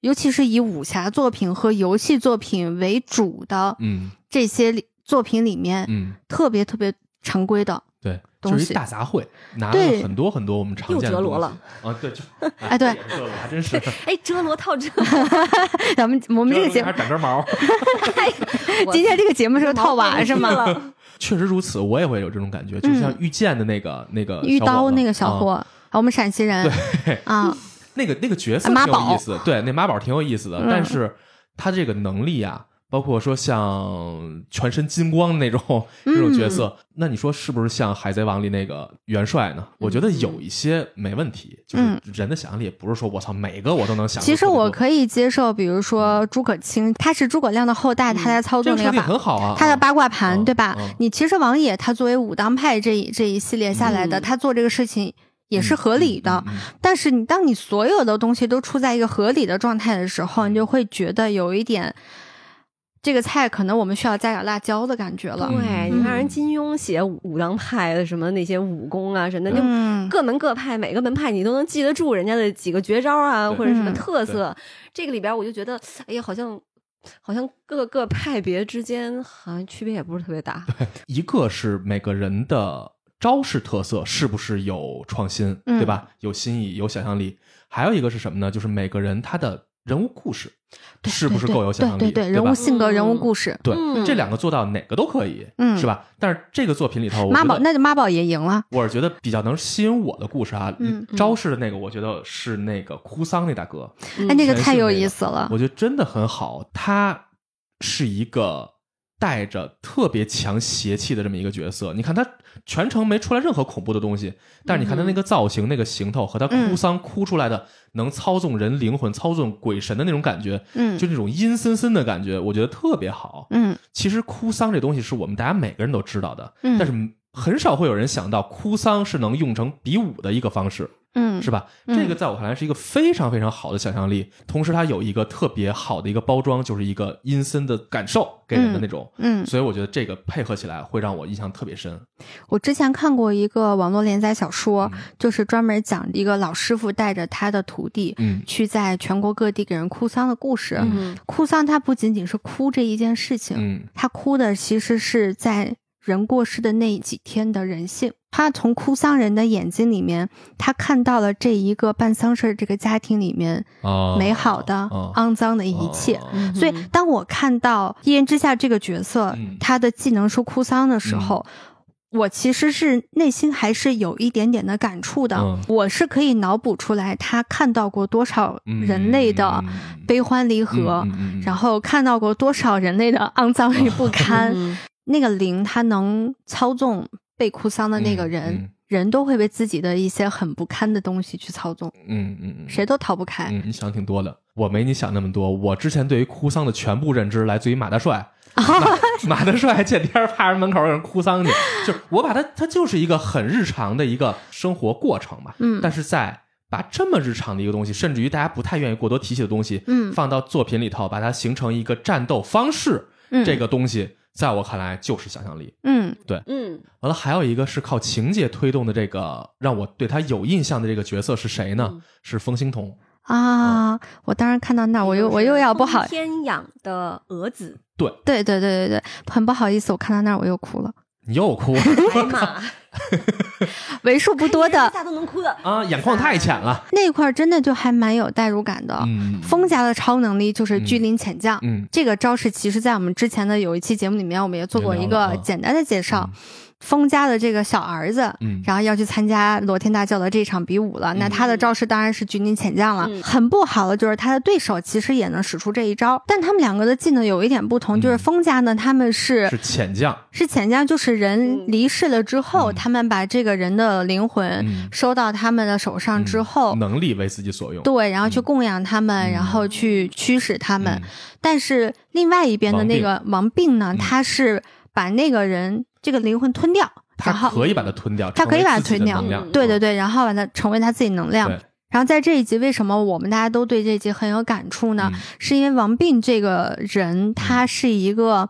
Speaker 1: 尤其是以武侠作品和游戏作品为主的
Speaker 2: 嗯
Speaker 1: 这些里作品里面，
Speaker 2: 嗯，
Speaker 1: 特别特别常规的。
Speaker 2: 对，
Speaker 1: 东西
Speaker 2: 就是一大杂烩，拿了
Speaker 1: 对
Speaker 2: 很多很多我们常
Speaker 3: 又
Speaker 2: 见的东西
Speaker 3: 折罗了
Speaker 2: 啊！对，就
Speaker 1: 哎对
Speaker 2: 还真是。
Speaker 3: 哎，折罗套折，
Speaker 1: 咱们我们这个节目
Speaker 2: 还是长根毛，
Speaker 1: 今天这个节目是个套娃是吗？
Speaker 3: 吗？
Speaker 2: 确实如此，我也会有这种感觉，就像遇见的那个那个
Speaker 1: 御
Speaker 2: 小伙子
Speaker 1: 刀那个小
Speaker 2: 啊
Speaker 1: 伙，我们陕西人对啊，
Speaker 2: 那个那个角色挺有意思，对，那妈宝挺有意思的，
Speaker 1: 嗯
Speaker 2: 但是他这个能力啊，包括说像全身金光那种这种角色，那你说是不是像海贼王里那个元帅呢？我觉得有一些没问题，就是
Speaker 1: 嗯
Speaker 2: 人的想象力，不是说我操每个我都能想。
Speaker 1: 其实我可以接受，比如说诸葛青，他是诸葛亮的后代，他在操
Speaker 2: 这个设定
Speaker 1: 纵那个把
Speaker 2: 很好啊，
Speaker 1: 他的八卦盘，
Speaker 2: 嗯
Speaker 1: 对吧？
Speaker 2: 嗯
Speaker 1: 你其实王野他作为武当派这一这一系列下来的，
Speaker 3: 嗯
Speaker 1: 他做这个事情也是合理的。
Speaker 2: 嗯嗯嗯
Speaker 1: 但是你当你所有的东西都处在一个合理的状态的时候，你就会觉得有一点，这个菜可能我们需要加点辣椒的感觉了。
Speaker 3: 对，
Speaker 1: 嗯
Speaker 3: 你看人金庸写武当派的什么那些武功啊什么的，就
Speaker 1: 嗯，
Speaker 3: 各门各派，每个门派你都能记得住人家的几个绝招啊，或者什么
Speaker 1: 嗯
Speaker 3: 特色。这个里边我就觉得，哎呀，好像好像各个派别之间好像区别也不是特别大。
Speaker 2: 一个是每个人的招式特色是不是有创新，
Speaker 1: 嗯
Speaker 2: 对吧？有新意，有想象力。还有一个是什么呢？就是每个人他的人物故事
Speaker 1: 对
Speaker 2: 是不是够有想象力，
Speaker 1: 对对对，人物？性格、
Speaker 3: 嗯
Speaker 1: 人物故事。
Speaker 2: 对，
Speaker 3: 嗯
Speaker 2: 这两个做到哪个都可以，
Speaker 1: 嗯
Speaker 2: 是吧？但是这个作品里头，
Speaker 1: 妈宝，那就妈宝也赢了。
Speaker 2: 我是觉得比较能吸引我的故事啊。
Speaker 1: 嗯
Speaker 2: 招式的那个，我觉得是那个哭丧那大哥，
Speaker 3: 嗯
Speaker 1: 哎，那个太有意思了。
Speaker 2: 我觉得真的很好。他是一个带着特别强邪气的这么一个角色。你看他全程没出来任何恐怖的东西，但是你看他那个造型、那个行头和他哭丧哭出来的能操纵人灵魂、操纵鬼神的那种感觉，
Speaker 1: 嗯
Speaker 2: 就那种阴森森的感觉，我觉得特别好。
Speaker 1: 嗯
Speaker 2: 其实哭丧这东西是我们大家每个人都知道的，
Speaker 1: 嗯
Speaker 2: 但是很少会有人想到哭丧是能用成比武的一个方式。
Speaker 1: 嗯，
Speaker 2: 是吧？
Speaker 1: 嗯
Speaker 2: 这个在我看来是一个非常非常好的想象力，同时它有一个特别好的一个包装，就是一个阴森的感受给人的那种。
Speaker 1: 嗯，
Speaker 2: 所以我觉得这个配合起来会让我印象特别深。
Speaker 1: 我之前看过一个网络连载小说，
Speaker 2: 嗯
Speaker 1: 就是专门讲一个老师傅带着他的徒弟。
Speaker 2: 嗯
Speaker 1: 去在全国各地给人哭丧的故事，
Speaker 3: 嗯
Speaker 1: 哭丧它不仅仅是哭这一件事情，
Speaker 2: 嗯
Speaker 1: 他哭的其实是在人过世的那几天的人性。他从哭丧人的眼睛里面，他看到了这一个办丧事这个家庭里面
Speaker 2: 啊，
Speaker 1: 美好的、
Speaker 2: 啊
Speaker 1: 肮脏的一切。所以，当我看到一人之下这个角色，
Speaker 2: 嗯
Speaker 1: 他的技能是哭丧的时候，我其实是内心还是有一点点的感触的。
Speaker 2: 嗯
Speaker 1: 我是可以脑补出来，他看到过多少人类的悲欢离合，然后看到过多少人类的肮脏与不堪。
Speaker 3: 嗯
Speaker 1: 那个灵，它能操纵被哭丧的那个人，
Speaker 2: 嗯嗯
Speaker 1: 人都会被自己的一些很不堪的东西去操纵，
Speaker 2: 嗯嗯嗯，
Speaker 1: 谁都逃不开。
Speaker 2: 嗯，你想挺多的。我没你想那么多。我之前对于哭丧的全部认知来自于马大帅。马马大帅见天儿趴人门口给人哭丧去，就是我把它，它就是一个很日常的一个生活过程嘛。
Speaker 1: 嗯
Speaker 2: 但是在把这么日常的一个东西，甚至于大家不太愿意过多提起的东西，
Speaker 1: 嗯
Speaker 2: 放到作品里头，把它形成一个战斗方式，
Speaker 1: 嗯
Speaker 2: 这个东西在我看来就是想象力。
Speaker 1: 嗯对
Speaker 3: 嗯
Speaker 2: 完了，还有一个是靠情节推动的，这个让我对他有印象的这个角色是谁呢？
Speaker 3: 嗯
Speaker 2: 是风心童。
Speaker 1: 啊，我当然看到那儿，我又我又要不好，
Speaker 3: 天养的蛾子，
Speaker 2: 对
Speaker 1: 对对对对对，很不好意思，我看到那儿我又哭了。
Speaker 2: 你又哭
Speaker 3: 海马
Speaker 1: 为数不多的
Speaker 3: 大都能哭的，
Speaker 2: 啊，眼眶太浅了。
Speaker 1: 那块儿，真的就还蛮有代入感的。
Speaker 2: 嗯
Speaker 1: 风家的超能力就是居临潜降，
Speaker 2: 嗯
Speaker 1: 这个招式其实在我们之前的有一期节目里面，我们也做过一个简单的介绍。风家的这个小儿子，
Speaker 2: 嗯。
Speaker 1: 然后要去参加罗天大教的这场比武了。那他的招式当然是居临潜降了。
Speaker 3: 嗯。
Speaker 1: 很不好的就是他的对手其实也能使出这一招，但他们两个的技能有一点不同，就是封家呢，他们是
Speaker 2: 是遣将。
Speaker 1: 是遣将，就是人
Speaker 3: 嗯。
Speaker 1: 离世了之后，
Speaker 2: 嗯。
Speaker 1: 他们把这个人的灵魂
Speaker 2: 嗯。
Speaker 1: 收到他们的手上之后，
Speaker 2: 能力为自己所用。
Speaker 1: 对，然后去供养他们，
Speaker 2: 嗯。
Speaker 1: 然后去驱使他们。
Speaker 2: 嗯。
Speaker 1: 但是另外一边的那个王病呢，
Speaker 2: 嗯。
Speaker 1: 他是把那个人这个灵魂吞掉，然后
Speaker 2: 可以把它吞掉，
Speaker 1: 他可以把它吞掉。对对对，然后把它成为他自己能量。然后在这一集，为什么我们大家都对这一集很有感触呢？
Speaker 2: 嗯。
Speaker 1: 是因为王病这个人，他是一个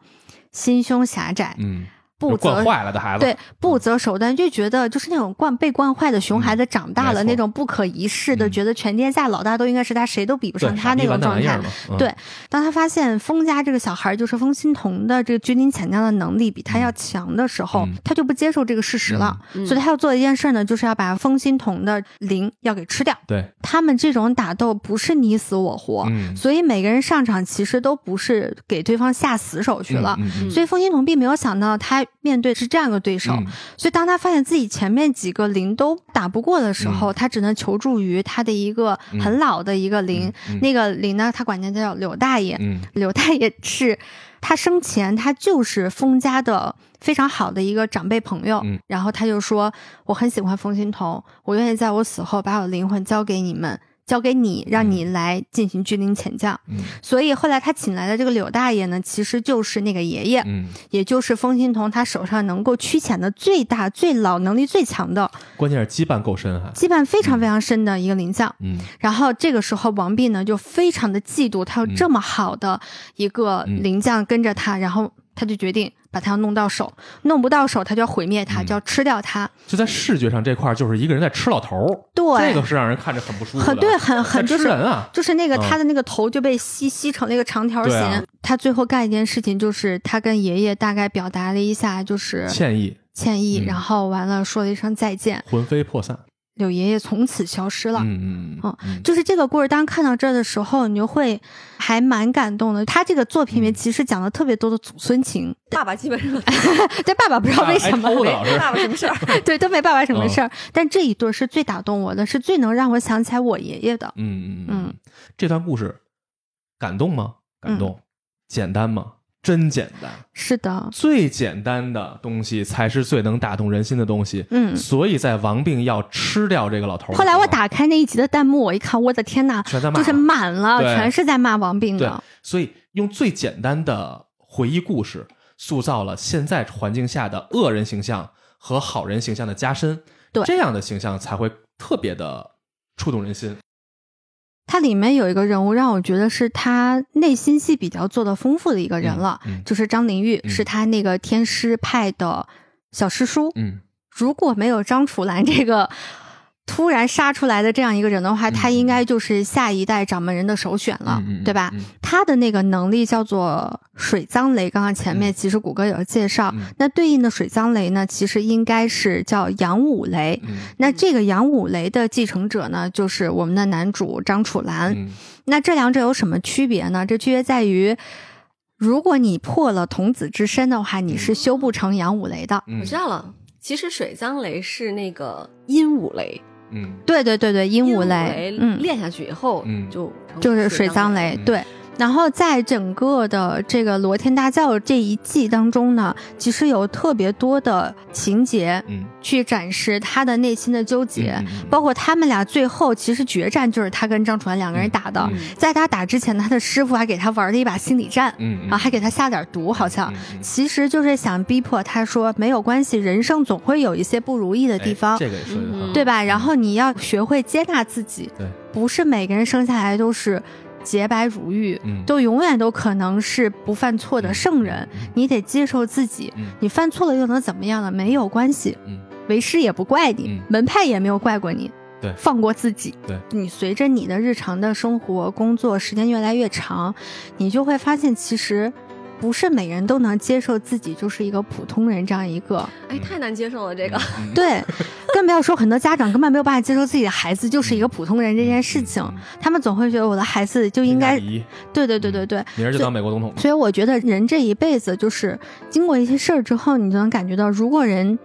Speaker 1: 心胸狭窄，
Speaker 2: 嗯，
Speaker 1: 不择
Speaker 2: 惯坏了的孩子。
Speaker 1: 对，不择手段，就觉得就是那种惯被惯坏的熊孩子长大了、
Speaker 2: 嗯
Speaker 1: 那种不可一世的，
Speaker 2: 嗯
Speaker 1: 觉得全天下老大都应该是他，谁都比不，上他那种状态对，当他发现封家这个小孩就是封心童的这个居临潜降的能力比他要强的时候，
Speaker 2: 嗯
Speaker 1: 他就不接受这个事实了。
Speaker 3: 嗯
Speaker 1: 所以他要做的一件事呢，就是要把封心童的灵要给吃掉。
Speaker 2: 对，
Speaker 1: 他们这种打斗不是你死我活，
Speaker 2: 嗯，
Speaker 1: 所以每个人上场其实都不是给对方下死手去了。
Speaker 2: 嗯嗯
Speaker 1: 所以封心童并没有想到他面对是这样一个对手，
Speaker 2: 嗯
Speaker 1: 所以当他发现自己前面几个灵都打不过的时候，他只能求助于他的一个很老的一个灵。
Speaker 2: 嗯
Speaker 1: 那个灵呢，他管他叫柳大爷。
Speaker 2: 嗯
Speaker 1: 柳大爷是他生前他就是封家的非常好的一个长辈朋友，
Speaker 2: 嗯
Speaker 1: 然后他就说我很喜欢封心童，我愿意在我死后把我的灵魂交给你们。交给你，让你来进行军令遣将。
Speaker 2: 嗯。
Speaker 1: 所以后来他请来的这个柳大爷呢，其实就是那个爷爷，
Speaker 2: 嗯，
Speaker 1: 也就是风心童他手上能够驱遣的最大、最老、能力最强的、
Speaker 2: 关键是羁绊够深哈。
Speaker 1: 羁绊非常非常深的一个灵将。
Speaker 2: 嗯。
Speaker 1: 然后这个时候，王弼呢就非常的嫉妒他有这么好的一个
Speaker 2: 嗯。
Speaker 1: 灵将跟着他，然后他就决定把他要弄到手，弄不到手他就要毁灭他，
Speaker 2: 嗯
Speaker 1: 就要吃掉他。
Speaker 2: 就在视觉上这块儿，就是一个人在吃老头儿，
Speaker 1: 对，
Speaker 2: 这个是让人看着很不舒服的。
Speaker 1: 很对，很很就是
Speaker 2: 吃人啊。
Speaker 1: 就是那个
Speaker 2: 嗯
Speaker 1: 他的那个头就被吸吸成了一个长条形。
Speaker 2: 啊
Speaker 1: 他最后干一件事情，就是他跟爷爷大概表达了一下，就是
Speaker 2: 歉意，
Speaker 1: 歉意，
Speaker 2: 嗯
Speaker 1: 然后完了说了一声再见，
Speaker 2: 魂飞魄散。
Speaker 1: 柳爷爷从此消失了。
Speaker 2: 嗯嗯
Speaker 1: 哦
Speaker 2: 嗯，
Speaker 1: 就是这个故事，当看到这儿的时候，你就会还蛮感动的。他这个作品里面
Speaker 2: 嗯
Speaker 1: 其实讲了特别多的祖孙情，
Speaker 3: 爸爸基本上
Speaker 1: 对爸爸不知道为什么
Speaker 2: 哎偷的老师
Speaker 3: 爸爸什么事儿？
Speaker 1: 对都没爸爸什么
Speaker 2: 嗯
Speaker 1: 事儿，但这一对是最打动我的，是最能让我想起来我爷爷的。
Speaker 2: 嗯嗯
Speaker 1: 嗯，
Speaker 2: 这段故事感动吗？感
Speaker 1: 嗯
Speaker 2: 动。简单吗？真简单。
Speaker 1: 是的，
Speaker 2: 最简单的东西才是最能打动人心的东西。
Speaker 1: 嗯。
Speaker 2: 所以在王病要吃掉这个老头
Speaker 1: 后来我打开那一集的弹幕，我一看，我的天呐，
Speaker 2: 全在骂
Speaker 1: 就是满了，全是在骂王病
Speaker 2: 对
Speaker 1: 的。，
Speaker 2: 所以用最简单的回忆故事，塑造了现在环境下的恶人形象和好人形象的加深。
Speaker 1: 对
Speaker 2: 这样的形象才会特别的触动人心。
Speaker 1: 它里面有一个人物让我觉得是他内心戏比较做的丰富的一个人了，
Speaker 2: 嗯。嗯
Speaker 1: 就是张灵玉，
Speaker 2: 嗯。
Speaker 1: 是他那个天师派的小师叔。
Speaker 2: 嗯。
Speaker 1: 如果没有张楚岚这个突然杀出来的这样一个人的话，
Speaker 2: 嗯
Speaker 1: 他应该就是下一代掌门人的首选了，
Speaker 2: 嗯
Speaker 1: 对吧？
Speaker 2: 嗯
Speaker 1: 他的那个能力叫做水脏雷，刚刚前面
Speaker 2: 嗯
Speaker 1: 其实谷歌有介绍，
Speaker 2: 嗯
Speaker 1: 那对应的水脏雷呢，其实应该是叫杨武雷。
Speaker 2: 嗯
Speaker 1: 那这个杨武雷的继承者呢，就是我们的男主张楚岚。
Speaker 2: 嗯
Speaker 1: 那这两者有什么区别呢？这区别在于，如果你破了童子之身的话，你是修不成杨武雷的。
Speaker 2: 嗯
Speaker 3: 我知道了，其实水脏雷是那个阴五雷，
Speaker 2: 嗯
Speaker 1: 对对对对，鹦鹉
Speaker 3: 雷
Speaker 1: 雷，嗯，
Speaker 3: 练下去以后，
Speaker 2: 嗯
Speaker 3: 就
Speaker 1: 就是水脏
Speaker 3: 雷。
Speaker 1: 对。然后在整个的这个罗天大教这一季当中呢，其实有特别多的情节
Speaker 2: 嗯。
Speaker 1: 去展示他的内心的纠结，包括他们俩最后其实决战就是他跟张楚岚两个人打的，
Speaker 2: 嗯。
Speaker 1: 在他打之前，他的师傅还给他玩了一把心理战，
Speaker 2: 嗯，
Speaker 1: 然后还给他下点毒，好像。其实就是想逼迫他说没有关系，人生总会有一些不如意的地方，
Speaker 2: 哎这个也说的很好，
Speaker 3: 嗯
Speaker 1: 对吧？然后你要学会接纳自己，
Speaker 2: 对，
Speaker 1: 不是每个人生下来都是洁白如玉，
Speaker 2: 嗯
Speaker 1: 都永远都可能是不犯错的圣人。
Speaker 2: 嗯
Speaker 1: 你得接受自己，
Speaker 2: 嗯
Speaker 1: 你犯错了又能怎么样呢？没有关系，
Speaker 2: 嗯
Speaker 1: 为师也不怪你，
Speaker 2: 嗯
Speaker 1: 门派也没有怪过你。
Speaker 2: 对
Speaker 1: 放过自己。
Speaker 2: 对，
Speaker 1: 你随着你的日常的生活、工作时间越来越长，你就会发现，其实不是每人都能接受自己就是一个普通人这样一个。
Speaker 3: 哎，太难接受了这个。
Speaker 2: 嗯
Speaker 1: 对，更不要说很多家长根本没有办法接受自己的孩子就是一个普通人这件事情，他们总会觉得我的孩子就应该对对对对对。
Speaker 2: 明儿就当美国总统。
Speaker 1: 所以我觉得人这一辈子就是经过一些事儿之后，你就能感觉到，如果人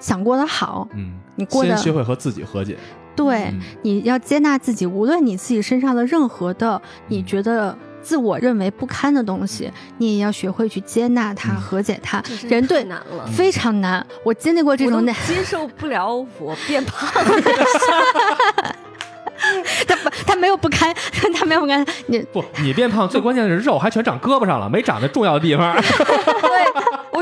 Speaker 1: 想过得好，
Speaker 2: 嗯，
Speaker 1: 你过得
Speaker 2: 先学会和自己和解。
Speaker 1: 对，
Speaker 2: 嗯
Speaker 1: 你要接纳自己，无论你自己身上的任何的你
Speaker 2: 嗯
Speaker 1: 觉得自我认为不堪的东西，你也要学会去接纳它、
Speaker 2: 嗯。
Speaker 1: 和解它。人对
Speaker 3: 难了，
Speaker 1: 非常难，我经历过这种难，
Speaker 3: 接受不了我变胖。
Speaker 1: 他不他没有不堪，他没有不堪，你
Speaker 2: 不，你变胖最关键的是肉还全长胳膊上了，没长在重要的地方。
Speaker 3: 对，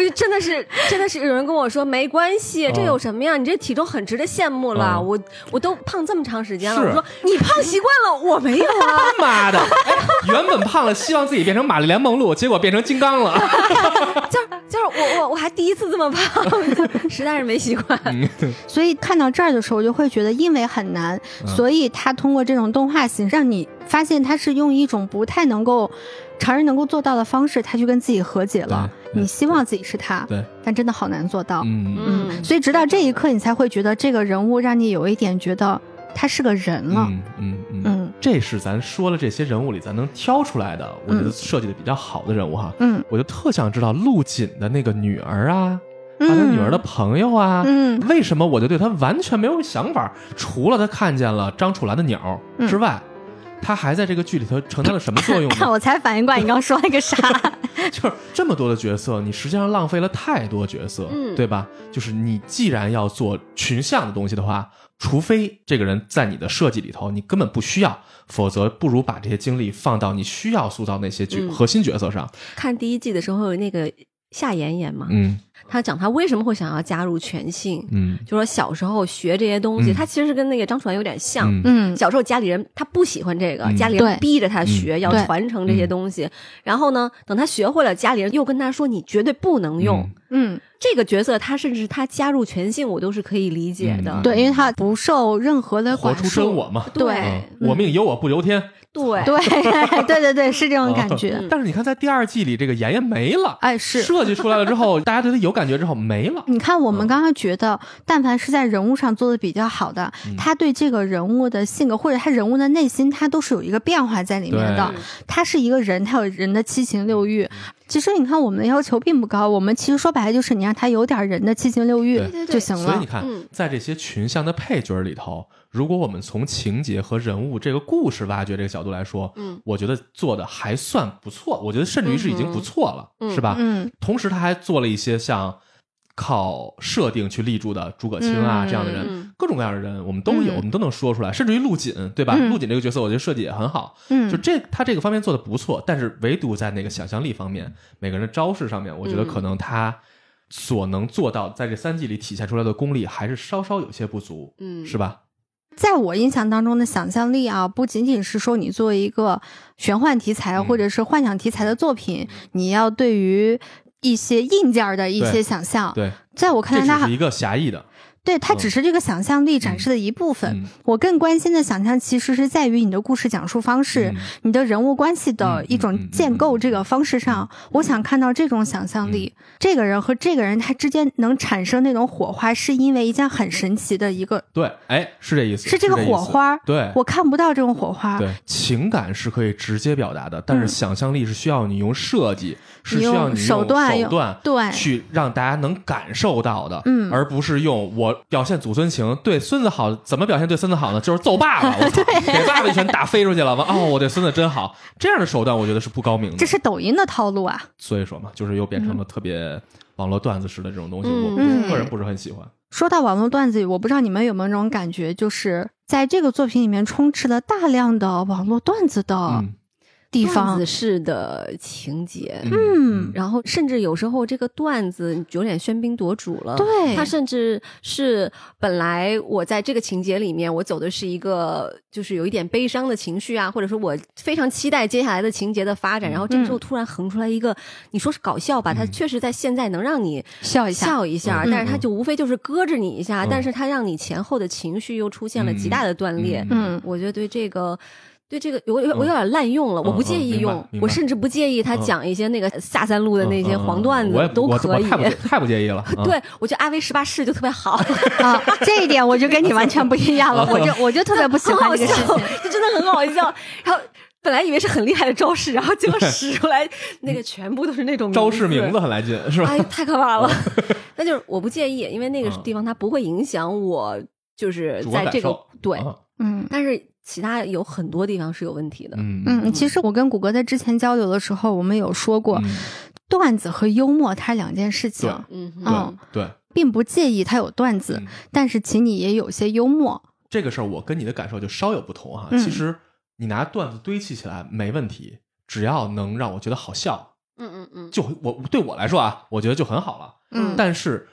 Speaker 3: 我就真的是真的是有人跟我说没关系，这
Speaker 2: 嗯
Speaker 3: 有什么呀？你这体重很值得羡慕了。
Speaker 2: 嗯
Speaker 3: 我我都胖这么长时间了，
Speaker 2: 是
Speaker 3: 我说你胖习惯了，我没有啊。
Speaker 2: 妈的！哎，原本胖了，希望自己变成玛丽莲梦露，结果变成金刚了。
Speaker 3: 就是就是我我我还第一次这么胖，实在是没习惯。
Speaker 2: 嗯
Speaker 1: 所以看到这儿的时候，我就会觉得，因为很难，
Speaker 2: 嗯
Speaker 1: 所以他通过这种动画形式，让你发现他是用一种不太能够常人能够做到的方式，他去跟自己和解了。你希望自己是他，
Speaker 2: 对，
Speaker 1: 但真的好难做到。
Speaker 2: 嗯
Speaker 3: 嗯
Speaker 1: 所以直到这一刻，你才会觉得这个人物让你有一点觉得他是个人了。
Speaker 2: 嗯嗯嗯
Speaker 1: 嗯
Speaker 2: 这是咱说了这些人物里咱能挑出来的，我觉得设计的比较好的人物哈。
Speaker 1: 嗯
Speaker 2: 我就特想知道陆锦的那个女儿啊，他女儿的朋友啊，
Speaker 1: 嗯
Speaker 2: 为什么我就对他完全没有想法？除了他看见了张楚岚的鸟
Speaker 1: 嗯
Speaker 2: 之外，他还在这个剧里头承担了什么作用
Speaker 1: 看
Speaker 2: 呢？
Speaker 1: 我才反应过来你刚刚说了个啥。
Speaker 2: 就是这么多的角色，你实际上浪费了太多角色，
Speaker 3: 嗯
Speaker 2: 对吧？就是你既然要做群像的东西的话，除非这个人在你的设计里头你根本不需要，否则不如把这些精力放到你需要塑造那些角、
Speaker 3: 嗯
Speaker 2: 核心角色上。
Speaker 3: 看第一季的时候那个夏妍妍嘛，
Speaker 2: 嗯。
Speaker 3: 她讲她为什么会想要加入全信，
Speaker 2: 嗯。
Speaker 3: 就说小时候学这些东西，
Speaker 2: 嗯。
Speaker 3: 她其实是跟那个张楚岚有点像。
Speaker 2: 嗯。
Speaker 1: 嗯
Speaker 3: 小时候家里人他不喜欢这个，
Speaker 2: 嗯。
Speaker 3: 家里人逼着他学，要传承这些东西。然后呢，等他学会了，家里人又跟他说你绝对不能用。
Speaker 2: 嗯。
Speaker 1: 嗯，
Speaker 3: 这个角色，他甚至他加入全信，我都是可以理解的。
Speaker 2: 嗯。
Speaker 1: 对，因为他不受任何的
Speaker 2: 活出
Speaker 1: 管束。
Speaker 2: 真我嘛。
Speaker 3: 对。
Speaker 2: 嗯，我命由我不由天，
Speaker 3: 对
Speaker 1: 对 对对对，是这种感觉。
Speaker 3: 嗯
Speaker 2: 但是你看，在第二季里，这个妍妍没了，
Speaker 1: 哎，是。
Speaker 2: 设计出来了之后，大家对他有感觉之后没了。
Speaker 1: 你看，我们
Speaker 2: 嗯
Speaker 1: 刚刚觉得，但凡是在人物上做的比较好的，
Speaker 2: 嗯
Speaker 1: 他对这个人物的性格或者他人物的内心，他都是有一个变化在里面的
Speaker 2: 对。
Speaker 1: 他是一个人，他有人的七情六欲。其实你看，我们的要求并不高，我们其实说白了就是你让他有点人的七情六欲就行了
Speaker 2: 所以你。看
Speaker 3: 嗯，
Speaker 2: 在这些群像的配角里头，如果我们从情节和人物这个故事挖掘这个角度来说，
Speaker 3: 嗯，
Speaker 2: 我觉得做的还算不错。我觉得甚至于是已经不错了，
Speaker 3: 嗯
Speaker 2: 是吧？
Speaker 1: 嗯
Speaker 2: 同时，他还做了一些像靠设定去立住的诸葛青啊、
Speaker 1: 嗯
Speaker 2: 这样的人，
Speaker 3: 嗯
Speaker 2: 各种各样的人我们都有，
Speaker 1: 嗯
Speaker 2: 我们都能说出来。甚至于陆锦，对吧？
Speaker 1: 嗯
Speaker 2: 陆锦这个角色，我觉得设计也很好。
Speaker 1: 嗯，
Speaker 2: 就这他这个方面做的不错，但是唯独在那个想象力方面，每个人的招式上面，我觉得
Speaker 3: 嗯
Speaker 2: 可能他所能做到在这三季里体现出来的功力，还是稍稍有些不足，
Speaker 3: 嗯
Speaker 2: 是吧？
Speaker 1: 在我印象当中的想象力啊，不仅仅是说你作为一个玄幻题材
Speaker 2: 嗯。
Speaker 1: 或者是幻想题材的作品，你要对于一些硬件的一些想象，
Speaker 2: 对，
Speaker 1: 在我看来它
Speaker 2: 是一个狭义的，
Speaker 1: 对它
Speaker 2: 嗯
Speaker 1: 只是这个想象力展示的一部分。
Speaker 2: 嗯
Speaker 1: 我更关心的想象其实是在于你的故事讲述方式、
Speaker 2: 嗯
Speaker 1: 你的人物关系的一种建构这个方式上，我想看到这种想象力。这个人和这个人他之间能产生那种火花，是因为一件很神奇的一个，
Speaker 2: 对，哎，是这意思，
Speaker 1: 是这个火花。
Speaker 2: 对。
Speaker 1: 我看不到这种火花。
Speaker 2: 对，情感是可以直接表达的，但是
Speaker 1: 嗯
Speaker 2: 想象力是需要你用设计，是需要你用
Speaker 1: 手段用
Speaker 2: 手段
Speaker 1: 对
Speaker 2: 去让大家能感受到的，
Speaker 1: 嗯
Speaker 2: 而不是用我表现祖孙情，对孙子好，怎么表现对孙子好呢？就是揍爸爸，我操，给爸爸一拳打飞出去了，完哦，我对孙子真好，这样的手段我觉得是不高明的。
Speaker 1: 这是抖音的套路啊！
Speaker 2: 所以说嘛，就是又变成了特别网络段子式的这种东西，
Speaker 3: 嗯
Speaker 2: 我
Speaker 1: 嗯
Speaker 2: 个人不是很喜欢。
Speaker 1: 说到网络段子，我不知道你们有没有那种感觉，就是在这个作品里面充斥了大量的网络段子的地方
Speaker 3: 子。式的情节，
Speaker 1: 嗯
Speaker 3: 然后甚至有时候这个段子有点喧宾夺主了。
Speaker 1: 对
Speaker 3: 它甚至是本来我在这个情节里面，我走的是一个就是有一点悲伤的情绪啊，或者说我非常期待接下来的情节的发展，然后这个时候突然横出来一个，你说是搞笑吧，它
Speaker 2: 嗯
Speaker 3: 确实在现在能让你
Speaker 1: 笑一下，
Speaker 3: 笑一下，
Speaker 1: 嗯
Speaker 3: 但是它就无非就是搁着你一下，
Speaker 2: 嗯
Speaker 3: 但是它让你前后的情绪又出现了极大的断裂。
Speaker 1: 嗯
Speaker 3: 我觉得对这个。对这个，我有我有点滥用了，
Speaker 2: 嗯
Speaker 3: 我不介意用，我甚至不介意他
Speaker 2: 嗯
Speaker 3: 讲一些那个下三路的那些黄段子
Speaker 2: 我
Speaker 3: 可以。
Speaker 2: 我太不太不介意了。嗯
Speaker 3: 对，我觉得阿威十八式就特别好，
Speaker 1: 啊，这一点我就跟你完全不一样了，我就我就特别不喜欢这个事
Speaker 3: 笑
Speaker 1: 情。，
Speaker 3: 就真的很好笑。然后本来以为是很厉害的招式，然后结果使出来那个全部都是那种
Speaker 2: 招式名
Speaker 3: 字
Speaker 2: 字很来劲，是吧？
Speaker 3: 哎，太可怕了。那就是我不介意，因为那个
Speaker 2: 嗯
Speaker 3: 地方它不会影响我，就是在这个对。
Speaker 2: 啊
Speaker 1: 嗯
Speaker 3: 但是其他有很多地方是有问题的。
Speaker 2: 嗯
Speaker 1: 嗯，其实我跟谷歌在之前交流的时候，我们有说过，
Speaker 2: 嗯
Speaker 1: 段子和幽默它是两件事情，
Speaker 3: 嗯
Speaker 1: 嗯
Speaker 2: 对对，
Speaker 1: 并不介意它有段子，
Speaker 2: 嗯
Speaker 1: 但是请你也有些幽默。
Speaker 2: 这个事儿我跟你的感受就稍有不同哈。
Speaker 1: 嗯
Speaker 2: 其实你拿段子堆砌起来没问题，只要能让我觉得好笑，
Speaker 3: 嗯嗯嗯
Speaker 2: 就我对我来说啊，我觉得就很好了。
Speaker 1: 嗯
Speaker 2: 但是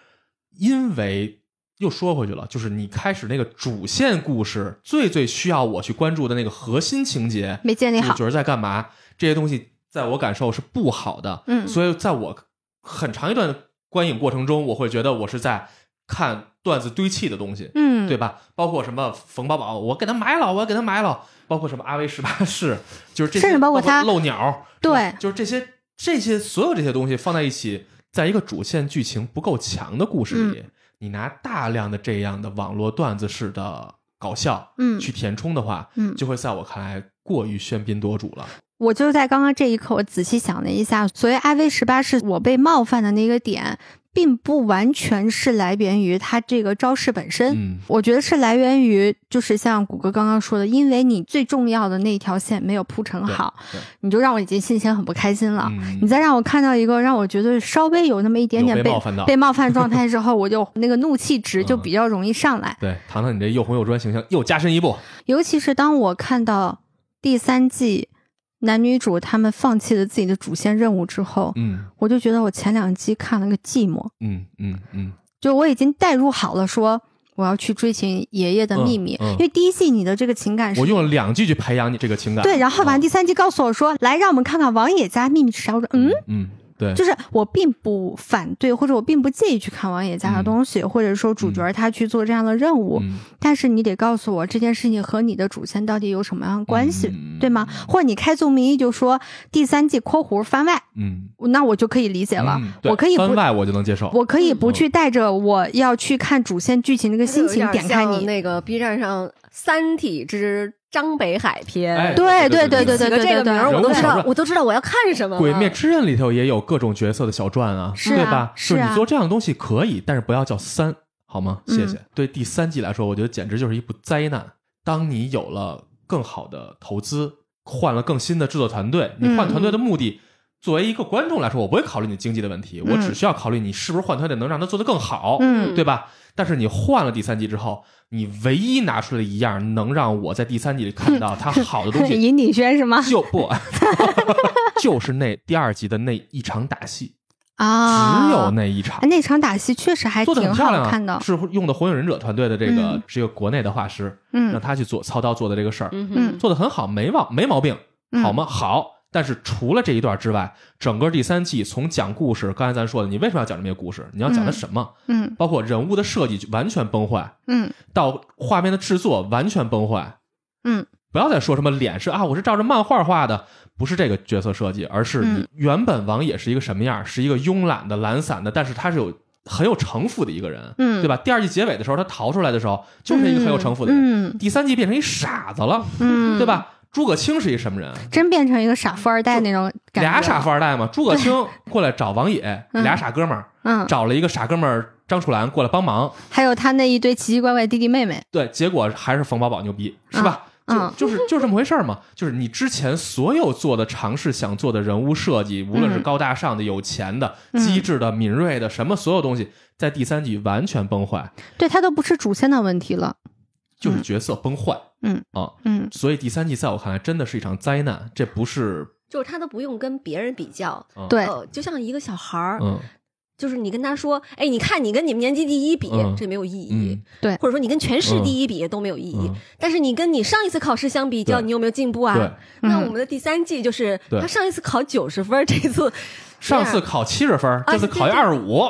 Speaker 2: 因为又说回去了，就是你开始那个主线故事最最需要我去关注的那个核心情节，
Speaker 1: 没建立好
Speaker 2: 主角在干嘛，这些东西在我感受是不好的。
Speaker 1: 嗯
Speaker 2: 所以在我很长一段观影过程中，我会觉得我是在看段子堆砌的东西。
Speaker 1: 嗯，
Speaker 2: 对吧？包括什么冯宝宝，我给他埋了，我要给他埋了。包括什么阿威十八式，就是这些，
Speaker 1: 甚至包括他
Speaker 2: 漏鸟，
Speaker 1: 对
Speaker 2: 就是这些这些所有这些东西放在一起，在一个主线剧情不够强的故事里，
Speaker 1: 嗯
Speaker 2: 你拿大量的这样的网络段子式的搞笑，
Speaker 1: 嗯
Speaker 2: 去填充的话，
Speaker 1: 嗯
Speaker 2: 就会在我看来过于喧宾夺主了。
Speaker 1: 我就在刚刚这一刻，我仔细想了一下，所谓 IV 十八是我被冒犯的那个点，并不完全是来源于它这个招式本身。
Speaker 2: 嗯
Speaker 1: 我觉得是来源于，就是像谷歌刚刚说的，因为你最重要的那一条线没有铺成好，
Speaker 2: 对
Speaker 1: 你就让我已经心情很不开心了。
Speaker 2: 嗯
Speaker 1: 你再让我看到一个让我觉得稍微有那么一点点被
Speaker 2: 被冒犯到
Speaker 1: 被冒犯状态之后，我就那个怒气值 就
Speaker 2: 嗯
Speaker 1: 比较容易上来。
Speaker 2: 对，糖糖，你这又红又专形象又加深一步。
Speaker 1: 尤其是当我看到第三季男女主他们放弃了自己的主线任务之后，
Speaker 2: 嗯。
Speaker 1: 我就觉得我前两集看了个寂寞，
Speaker 2: 嗯嗯嗯，
Speaker 1: 就我已经代入好了说。我要去追寻爷爷的秘密，因为第一季你的这个情感是
Speaker 2: 我用了两季去培养你这个情感。
Speaker 1: 对，然后完
Speaker 2: 嗯。
Speaker 1: 第三季告诉我说，来让我们看看王野家秘密是啥。我说，嗯，
Speaker 2: 嗯对，
Speaker 1: 就是我并不反对，或者我并不介意去看王爷家的东西，或者说主角他去做这样的任务，
Speaker 2: 嗯。
Speaker 1: 但是你得告诉我这件事情和你的主线到底有什么样的关系，
Speaker 2: 嗯。
Speaker 1: 对吗？或者你开宗明义就说第三季（括弧番外
Speaker 2: 嗯，），
Speaker 1: 那我就可以理解了，
Speaker 2: 嗯
Speaker 1: 我可以不。
Speaker 2: 番外我就能接受。
Speaker 1: 我可以不去带着我要去看主线剧情那个心情点开你，
Speaker 3: 那个 B 站上《三体之张北海篇》
Speaker 2: 哎
Speaker 1: 对
Speaker 2: 对
Speaker 1: 对对对对
Speaker 3: 这个名儿我都知道我都知道我要看什么。
Speaker 2: 鬼灭之刃里头也有各种角色的小传啊，对吧？
Speaker 1: 是
Speaker 2: 你做这样的东西可以，但是不要叫三，好吗？
Speaker 1: 嗯
Speaker 2: 谢谢。对第三季来说，我觉得简直就是一部灾难。当你有了更好的投资，换了更新的制作团队，你换团队的目的，作为一个观众来说，我不会考虑你经济的问题，我只需要考虑你是不是换团队能让他做得更好，
Speaker 1: 嗯
Speaker 2: 对吧？但是你换了第三季之后，你唯一拿出来的一样能让我在第三季里看到他好的东西，
Speaker 1: 银鼎轩是吗？
Speaker 2: 就不，就是那第二集的那一场打戏，
Speaker 1: 啊，
Speaker 2: 只有那一场
Speaker 1: 哎，那场打戏确实还
Speaker 2: 做的
Speaker 1: 挺
Speaker 2: 很漂亮
Speaker 1: 看的，
Speaker 2: 是用的火影忍者团队的这个
Speaker 1: 嗯
Speaker 2: 是一个国内的画师，嗯让
Speaker 1: 嗯
Speaker 2: 他去做操刀做的这个事儿，
Speaker 3: 嗯
Speaker 2: 做的很好，没毛没毛病，
Speaker 1: 嗯
Speaker 2: 好吗？好。但是除了这一段之外，整个第三季从讲故事，刚才咱说的，你为什么要讲这么一个故事？你要讲的什么？
Speaker 1: 嗯
Speaker 2: 包括人物的设计就完全崩坏，
Speaker 1: 嗯
Speaker 2: 到画面的制作完全崩坏。
Speaker 1: 嗯
Speaker 2: 不要再说什么脸是啊，我是照着漫画画的，不是这个角色设计，而是原本王野是一个什么样，是一个慵懒的、懒散的，但是他是有很有城府的一个人，
Speaker 1: 嗯，
Speaker 2: 对吧？第二季结尾的时候，他逃出来的时候，就是一个很有城府的人。
Speaker 1: 嗯
Speaker 2: 第三季变成一傻子了，
Speaker 1: 嗯，
Speaker 2: 对？吧？诸葛青是一什么人？
Speaker 1: 真变成一个傻富二代那种感觉，
Speaker 2: 俩傻富二代嘛。诸葛青过来找王野，
Speaker 1: 嗯。
Speaker 2: 俩傻哥们儿，
Speaker 1: 嗯，
Speaker 2: 找了一个傻哥们儿张楚岚过来帮忙，
Speaker 1: 还有他那一堆奇奇怪怪的弟弟妹妹，
Speaker 2: 对，结果还是冯宝宝牛逼，是吧？
Speaker 1: 嗯
Speaker 2: 就就是就是这么回事儿嘛，就是你之前所有做的尝试想做的人物设计，无论是
Speaker 1: 嗯
Speaker 2: 高大上的、有钱的、
Speaker 1: 嗯。
Speaker 2: 机智的、敏锐的，什么所有东西，在第三季完全崩坏，
Speaker 1: 对他都不是主线的问题了，
Speaker 2: 就是角色崩坏
Speaker 1: 嗯。
Speaker 2: 啊。
Speaker 1: 嗯。
Speaker 2: 所以第三季在我看来真的是一场灾难，这不是
Speaker 3: 就是他都不用跟别人比较，
Speaker 2: 嗯
Speaker 1: 对
Speaker 3: 呃，就像一个小孩儿，
Speaker 2: 嗯
Speaker 3: 就是你跟他说，哎，你看你跟你们年级第一比，
Speaker 2: 嗯
Speaker 3: 这没有意义。
Speaker 2: 嗯。
Speaker 1: 对。
Speaker 3: 或者说你跟全市第一比都没有意义，
Speaker 2: 嗯。
Speaker 3: 但是你跟你上一次考试相比较，
Speaker 2: 对
Speaker 3: 你有没有进步啊？那我们的第三季就是
Speaker 2: 对
Speaker 3: 他上一次考九十分，这次
Speaker 2: 上次考七十分，这次考一
Speaker 3: 对对
Speaker 2: 二十五，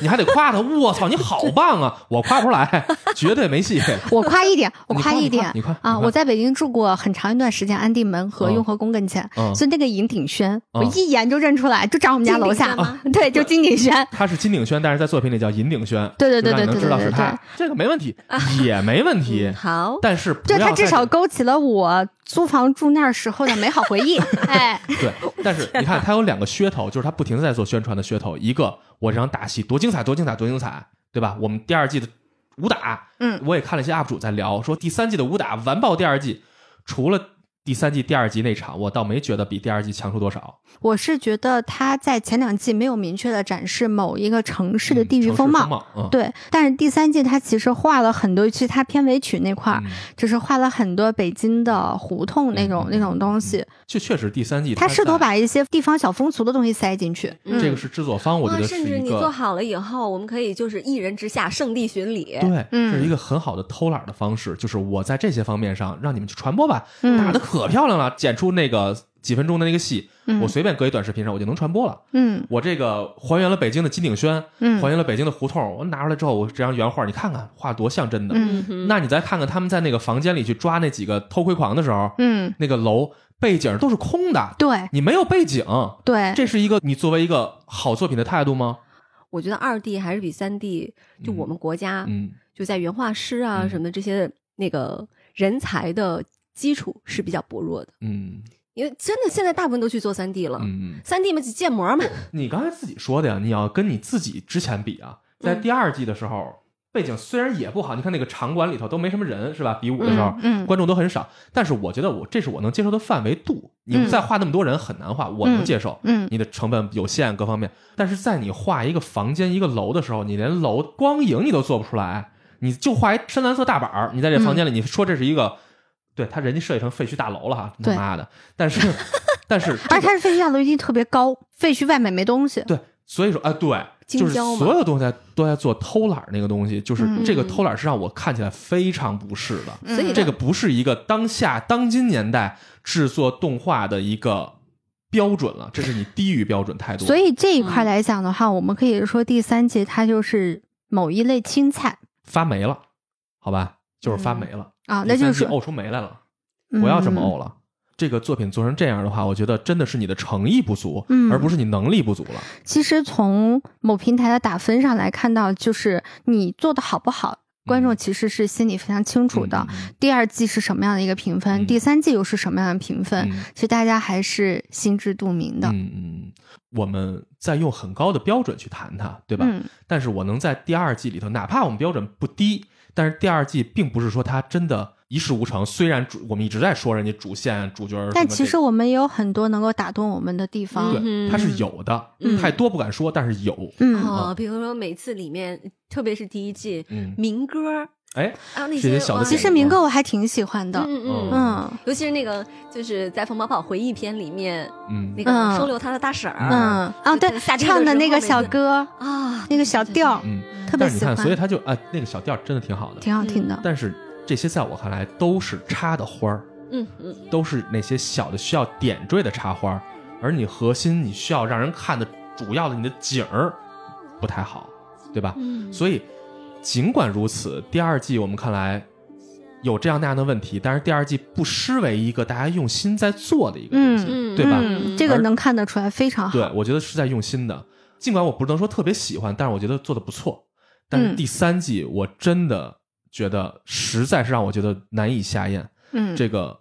Speaker 2: 你还得夸他，我操，你好棒啊！我夸不出来，绝对没戏。
Speaker 1: 我夸一点，我
Speaker 2: 夸
Speaker 1: 一点
Speaker 2: 你夸
Speaker 1: 啊！我在北京住过很长一段时间，安定门和
Speaker 2: 嗯
Speaker 1: 雍和宫跟前，
Speaker 2: 嗯
Speaker 1: 所以那个银鼎轩，
Speaker 2: 嗯
Speaker 1: 我一眼就认出来，就长我们家楼下
Speaker 3: 金鼎轩吗，
Speaker 1: 对，就金鼎轩。
Speaker 2: 他是金鼎轩，但是在作品里叫银鼎轩。
Speaker 1: 对对对对对对对
Speaker 2: 知道是他，这个没问题，也没问题
Speaker 3: 嗯。好，
Speaker 2: 但是不
Speaker 1: 就他至少勾起了我租房住那儿时候的美好回忆。哎，
Speaker 2: 对，但是 你看，他有两个噱头，就是他不停的在做宣传的噱头。一个，我这场打戏多精彩，多精彩，多精彩，对吧？我们第二季的武打，
Speaker 1: 嗯
Speaker 2: 我也看了一些 UP 主在聊，说第三季的武打完爆第二季，除了第三季第二集那场，我倒没觉得比第二季强出多少。
Speaker 1: 我是觉得他在前两季没有明确的展示某一个城市的地域
Speaker 2: 嗯
Speaker 1: 风貌。
Speaker 2: 嗯，
Speaker 1: 对，但是第三季他其实画了很多，其实他片尾曲那块儿，
Speaker 2: 嗯
Speaker 1: 就是画了很多北京的胡同那种、
Speaker 2: 嗯
Speaker 1: 那种东西。
Speaker 2: 就确实第三季
Speaker 1: 他试图把一些地方小风俗的东西塞进去。
Speaker 3: 嗯
Speaker 2: 这个是制作方，我觉得是一个
Speaker 3: 甚至你做好了以后，我们可以就是一人之下，圣地巡礼。
Speaker 2: 对，
Speaker 1: 嗯
Speaker 2: 这是一个很好的偷懒的方式，就是我在这些方面上让你们去传播吧，
Speaker 1: 嗯
Speaker 2: 打的可漂亮了，剪出那个几分钟的那个戏，
Speaker 1: 嗯
Speaker 2: 我随便搁一短视频上我就能传播了。
Speaker 1: 嗯
Speaker 2: 我这个还原了北京的金鼎轩，
Speaker 1: 嗯
Speaker 2: 还原了北京的胡同，我拿出来之后，我这张原画你看看，画多像真的。
Speaker 1: 嗯
Speaker 2: 那你再看看他们在那个房间里去抓那几个偷窥狂的时候，
Speaker 1: 嗯，
Speaker 2: 那个楼背景都是空的，
Speaker 1: 对。
Speaker 2: 你没有背景，
Speaker 1: 对，
Speaker 2: 这是一个你作为一个好作品的态度吗？
Speaker 3: 我觉得二 D 还是比三 D，就我们国家、
Speaker 2: 嗯
Speaker 3: 就在原画师啊
Speaker 2: 嗯。
Speaker 3: 什么这些那个人才的基础是比较薄弱的，
Speaker 2: 嗯。
Speaker 3: 因为真的现在大部分都去做三 D 了。
Speaker 2: 嗯，
Speaker 3: 三 D 嘛，建模嘛，
Speaker 2: 你刚才自己说的呀，你要跟你自己之前比啊，在
Speaker 3: 嗯。
Speaker 2: 第二季的时候，背景虽然也不好，你看那个场馆里头都没什么人，是吧？比武的时候，
Speaker 1: 嗯嗯
Speaker 2: 观众都很少，但是我觉得我这是我能接受的范围度。你
Speaker 1: 嗯
Speaker 2: 再画那么多人很难画，我能接受。
Speaker 1: 嗯
Speaker 2: 你的成本有限，各方面，但是在你画一个房间、一个楼的时候，你连楼光影你都做不出来，你就画一深蓝色大板儿，你在这房间里，你说这是一个，对他人家设计成废墟大楼了哈，他妈的！但是，但是、这个
Speaker 1: 而且它是废墟大楼一定特别高，废墟外面没东西。
Speaker 2: 对，所以说啊，对，就是所有东西在都在做偷懒儿那个东西，就是
Speaker 1: 嗯
Speaker 2: 这个偷懒儿是让我看起来非常不适的。
Speaker 1: 嗯
Speaker 3: 所以
Speaker 2: 这个不是一个当下当今年代制作动画的一个标准了，这是你低于标准太多。
Speaker 1: 所以这一块
Speaker 3: 嗯
Speaker 1: 来讲的话，我们可以说第三季它就是某一类青菜
Speaker 2: 发霉了，好吧，就是发霉了
Speaker 1: 啊，那就是
Speaker 2: 第三季沤出霉来了，不要这么沤
Speaker 1: 嗯
Speaker 2: 了。这个作品做成这样的话，我觉得真的是你的诚意不足，
Speaker 1: 嗯
Speaker 2: 而不是你能力不足了。
Speaker 1: 其实从某平台的打分上来看到，就是你做的好不好，观众其实是心里非常清楚的。第二季是什么样的一个评分，
Speaker 2: 嗯
Speaker 1: 第三季又是什么样的评分，
Speaker 2: 嗯
Speaker 1: 其实大家还是心知肚明的。
Speaker 2: 嗯嗯，我们在用很高的标准去谈它，对吧？
Speaker 1: 嗯
Speaker 2: 但是我能在第二季里头，哪怕我们标准不低，但是第二季并不是说它真的一事无成。虽然主我们一直在说人家主线主角什么，
Speaker 1: 但其实我们也有很多能够打动我们的地方。
Speaker 2: 对
Speaker 3: 嗯
Speaker 2: 它是有的，
Speaker 3: 嗯
Speaker 2: 太多不敢说，但是有。
Speaker 1: 嗯
Speaker 3: 哦，比如说每次里面，特别是第一季
Speaker 2: 嗯，
Speaker 3: 民歌
Speaker 2: 哎，
Speaker 3: 啊，那
Speaker 2: 这些小的
Speaker 1: 其实民歌我还挺喜欢的。
Speaker 3: 嗯嗯
Speaker 1: 嗯
Speaker 3: 尤其是那个就是在冯宝宝回忆篇里面，
Speaker 2: 嗯
Speaker 3: 那个
Speaker 1: 嗯
Speaker 3: 收留他的大婶儿
Speaker 1: 嗯啊，对，唱的那个小歌，
Speaker 3: 啊，
Speaker 1: 那个小调
Speaker 2: 嗯，
Speaker 1: 特别喜欢
Speaker 2: 但是你看，所以他就啊，那个小调真的挺好的。
Speaker 1: 挺好听的。
Speaker 2: 但是这些在我看来都是插的花儿，
Speaker 3: 嗯嗯
Speaker 2: 都是那些小的需要点缀的插花儿，而你核心你需要让人看的主要的你的景儿不太好，对吧？
Speaker 3: 嗯，
Speaker 2: 所以尽管如此，第二季我们看来有这样那样的问题，但是第二季不失为一个大家用心在做的一个东西，
Speaker 3: 嗯
Speaker 2: 对吧？
Speaker 1: 嗯，这个能看得出来非常好。
Speaker 2: 对，我觉得是在用心的。尽管我不能说特别喜欢，但是我觉得做的不错。但是
Speaker 1: 嗯
Speaker 2: 第三季我真的觉得实在是让我觉得难以下咽。
Speaker 1: 嗯，
Speaker 2: 这个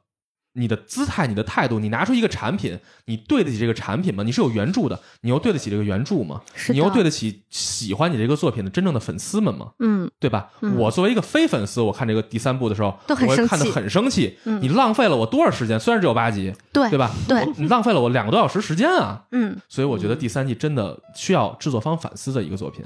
Speaker 2: 你的姿态、你的态度，你拿出一个产品，你对得起这个产品吗？你是有原著的，你又对得起这个原著吗？
Speaker 1: 是
Speaker 2: 你又对得起喜欢你这个作品的真正的粉丝们吗？
Speaker 1: 嗯
Speaker 2: 对吧？
Speaker 1: 嗯
Speaker 2: 我作为一个非粉丝，我看这个第三部的时候，
Speaker 1: 都很生
Speaker 2: 我会看得很生气。
Speaker 1: 嗯
Speaker 2: 你浪费了我多少时间？虽然只有八集，
Speaker 1: 对
Speaker 2: 对吧？
Speaker 1: 对
Speaker 2: 你浪费了我两个多小时时间啊！
Speaker 1: 嗯
Speaker 2: 所以我觉得第三季真的需要制作方反思的一个作品。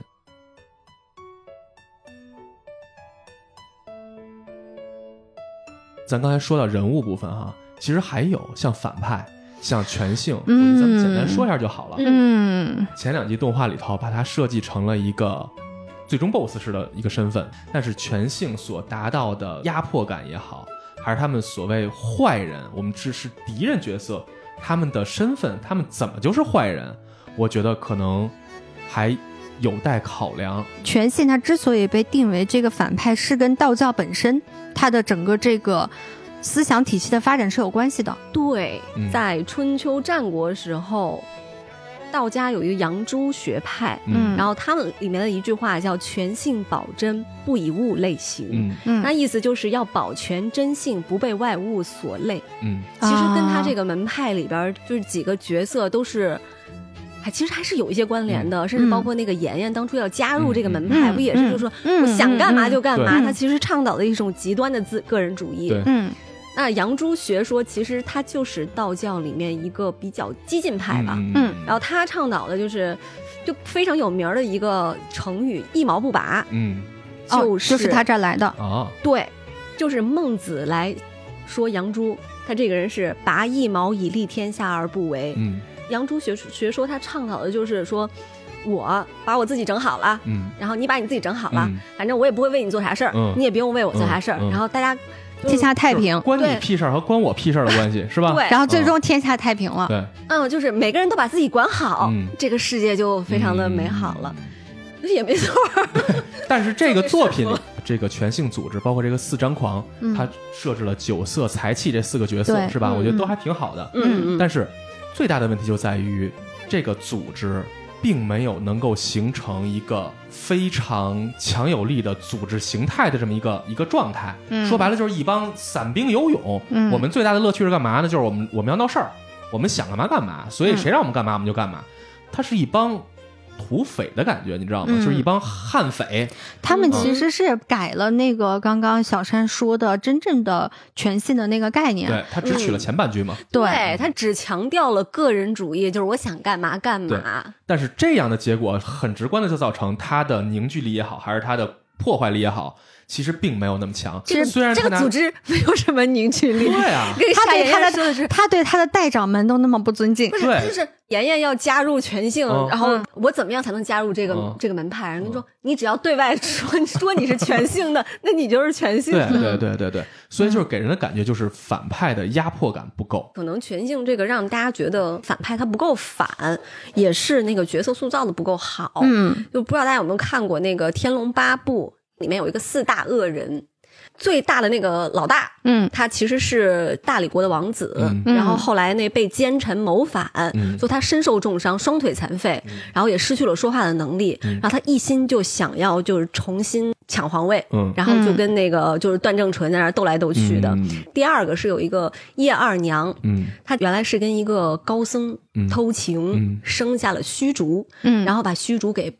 Speaker 2: 咱刚才说到人物部分哈，其实还有像反派、像全性，咱们简单说一下就好了。
Speaker 1: 嗯
Speaker 2: 前两集动画里头把它设计成了一个最终 BOSS 式的一个身份，但是全性所达到的压迫感也好，还是他们所谓坏人，我们只是敌人角色，他们的身份，他们怎么就是坏人？我觉得可能还有待考量。
Speaker 1: 全信它之所以被定为这个反派，是跟道教本身它的整个这个思想体系的发展是有关系的。
Speaker 3: 对
Speaker 2: 嗯，
Speaker 3: 在春秋战国时候，道家有一个杨朱学派，
Speaker 1: 嗯
Speaker 3: 然后他们里面的一句话叫“全信保真，不以物类形”。
Speaker 2: 嗯
Speaker 1: 嗯
Speaker 3: 那意思就是要保全真性，不被外物所累。
Speaker 2: 嗯
Speaker 3: 其实跟他
Speaker 1: 啊
Speaker 3: 这个门派里边就是几个角色都是。还其实还是有一些关联的，甚至包括那个妍妍当初要加入这个门派，
Speaker 1: 嗯
Speaker 3: 不也是就是说
Speaker 1: 嗯
Speaker 3: 我想干嘛就干嘛？他其实倡导的一种极端的自个人主义。
Speaker 1: 嗯
Speaker 3: 那杨朱学说其实他就是道教里面一个比较激进派吧。
Speaker 1: 嗯
Speaker 3: 然后他倡导的就是就非常有名儿的一个成语“一毛不拔
Speaker 2: 嗯”，
Speaker 1: 哦
Speaker 3: 就是、
Speaker 1: 就是他这儿来的。
Speaker 2: 啊
Speaker 3: 对，就是孟子来说杨朱，他这个人是拔一毛以利天下而不为。
Speaker 2: 嗯
Speaker 3: 杨朱学学说他倡导的就是说，我把我自己整好了。
Speaker 2: 嗯
Speaker 3: 然后你把你自己整好了，
Speaker 2: 嗯
Speaker 3: 反正我也不会为你做啥事儿，
Speaker 2: 嗯
Speaker 3: 你也不用为我做啥事儿。然后大家
Speaker 1: 天下太平，
Speaker 2: 关你屁事儿和关我屁事儿的关系是吧？
Speaker 3: 对，
Speaker 1: 然后最终天下太平了。
Speaker 2: 对，
Speaker 3: 嗯，就是每个人都把自己管好，
Speaker 2: 嗯
Speaker 3: 这个世界就非常的美好了。也没错，
Speaker 2: 但是这个 作品这个全性组织，包括这个四张狂，他设置了酒色财气这四个角色，是吧？
Speaker 3: 嗯
Speaker 2: 我觉得都还挺好的。
Speaker 3: 嗯嗯，
Speaker 2: 但是最大的问题就在于，这个组织并没有能够形成一个非常强有力的组织形态的这么一个一个状态。
Speaker 1: 嗯
Speaker 2: 说白了就是一帮散兵游勇。
Speaker 1: 嗯
Speaker 2: 我们最大的乐趣是干嘛呢？就是我们我们要闹事儿，我们想干嘛干嘛，所以
Speaker 1: 嗯
Speaker 2: 谁让我们干嘛我们就干嘛。它是一帮土匪的感觉，你知道吗？
Speaker 1: 嗯
Speaker 2: 就是一帮悍匪。
Speaker 1: 他们其实是改了那个刚刚小山说的真正的全信的那个概念。
Speaker 2: 对他只取了前半句嘛。
Speaker 3: 对他只强调了个人主义，就是我想干嘛干嘛。
Speaker 2: 但是这样的结果很直观的就造成它的凝聚力也好，还是它的破坏力也好，其实并没有那么强。
Speaker 3: 这个这
Speaker 2: 虽然这
Speaker 3: 个组织没有什么凝聚力。
Speaker 2: 对啊，
Speaker 3: 跟夏妍
Speaker 1: 他对他
Speaker 3: 妍说的是，
Speaker 1: 他对他的代长们都那么不尊敬
Speaker 3: 不，是，
Speaker 2: 对
Speaker 3: 就是妍妍要加入全姓，
Speaker 2: 嗯
Speaker 3: 然后
Speaker 1: 嗯
Speaker 3: 我怎么样才能加入这个、
Speaker 2: 嗯
Speaker 3: 这个门派？人家说你只要对外说 说你是全性的，那你就是全性。
Speaker 2: 对对对对对，所以就是给人的感觉就是反派的压迫感不够。
Speaker 3: 可能全性这个让大家觉得反派他不够反，也是那个角色塑造的不够好。
Speaker 1: 嗯
Speaker 3: 就不知道大家有没有看过那个《天龙八部》，里面有一个四大恶人，最大的那个老大，
Speaker 1: 嗯。
Speaker 3: 他其实是大理国的王子，
Speaker 2: 嗯。
Speaker 3: 然后后来那被奸臣谋反，
Speaker 2: 嗯。
Speaker 3: 就他身受重伤，双腿残废，然后也失去了说话的能力，然后他一心就想要就是重新抢皇位，
Speaker 2: 嗯。
Speaker 3: 然后就跟那个就是段正淳在那儿斗来斗去的。
Speaker 2: 嗯。
Speaker 3: 第二个是有一个叶二娘，
Speaker 2: 嗯。
Speaker 3: 她原来是跟一个高僧
Speaker 2: 嗯。
Speaker 3: 偷情，
Speaker 2: 嗯。
Speaker 3: 生下了虚竹，
Speaker 1: 嗯，
Speaker 3: 然后把虚竹给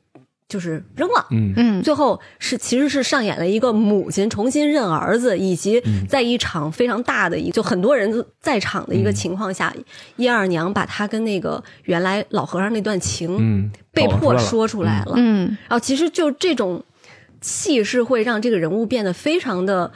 Speaker 3: 就是扔了。
Speaker 2: 嗯
Speaker 1: 嗯
Speaker 3: 最后是其实是上演了一个母亲重新认儿子，以及
Speaker 2: 嗯
Speaker 3: 在一场非常大的一就很多人在场的一
Speaker 2: 嗯
Speaker 3: 个情况下，叶二娘把她跟那个原来老和尚那段情
Speaker 2: 嗯，
Speaker 3: 被迫说出来了。
Speaker 1: 嗯
Speaker 3: 然后其实就这种气势会让这个人物变得非常的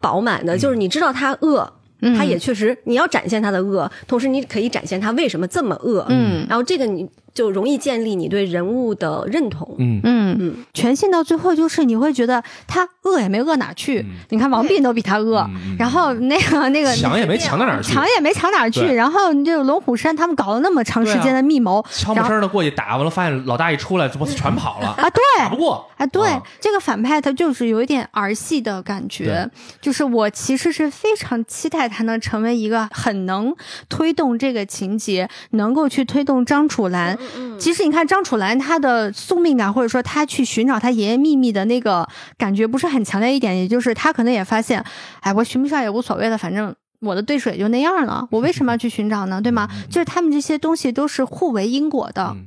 Speaker 3: 饱满的，就是你知道他恶。
Speaker 1: 嗯
Speaker 3: 他也确实，你要展现他的恶，同时你可以展现他为什么这么恶。
Speaker 1: 嗯
Speaker 3: 然后这个你就容易建立你对人物的认同。
Speaker 2: 嗯。
Speaker 1: 嗯。
Speaker 3: 嗯，
Speaker 1: 全信到最后就是你会觉得他恶也没恶哪去，
Speaker 2: 嗯。
Speaker 1: 你看王弼都比他恶，然后那个那个
Speaker 2: 强也没强到哪儿去，
Speaker 1: 强也没强哪儿去，然后你这个龙虎山他们搞了那么长时间的密谋，
Speaker 2: 悄没声的过去打完了，发现老大一出来，这不全跑了，
Speaker 1: 啊，对，
Speaker 2: 打不过。
Speaker 1: 啊，对，
Speaker 2: 啊。
Speaker 1: 这个反派他就是有一点儿戏的感觉，就是我其实是非常期待他能成为一个很能推动这个情节，能够去推动张楚岚。
Speaker 3: 嗯
Speaker 1: 其实你看张楚岚她的宿命感，或者说她去寻找她爷爷秘密的那个感觉不是很强烈一点，也就是她可能也发现，哎，我寻不上也无所谓了，反正。我的对手也就那样了，我为什么要去寻找呢？对吗？就是他们这些东西都是互为因果的。
Speaker 2: 嗯，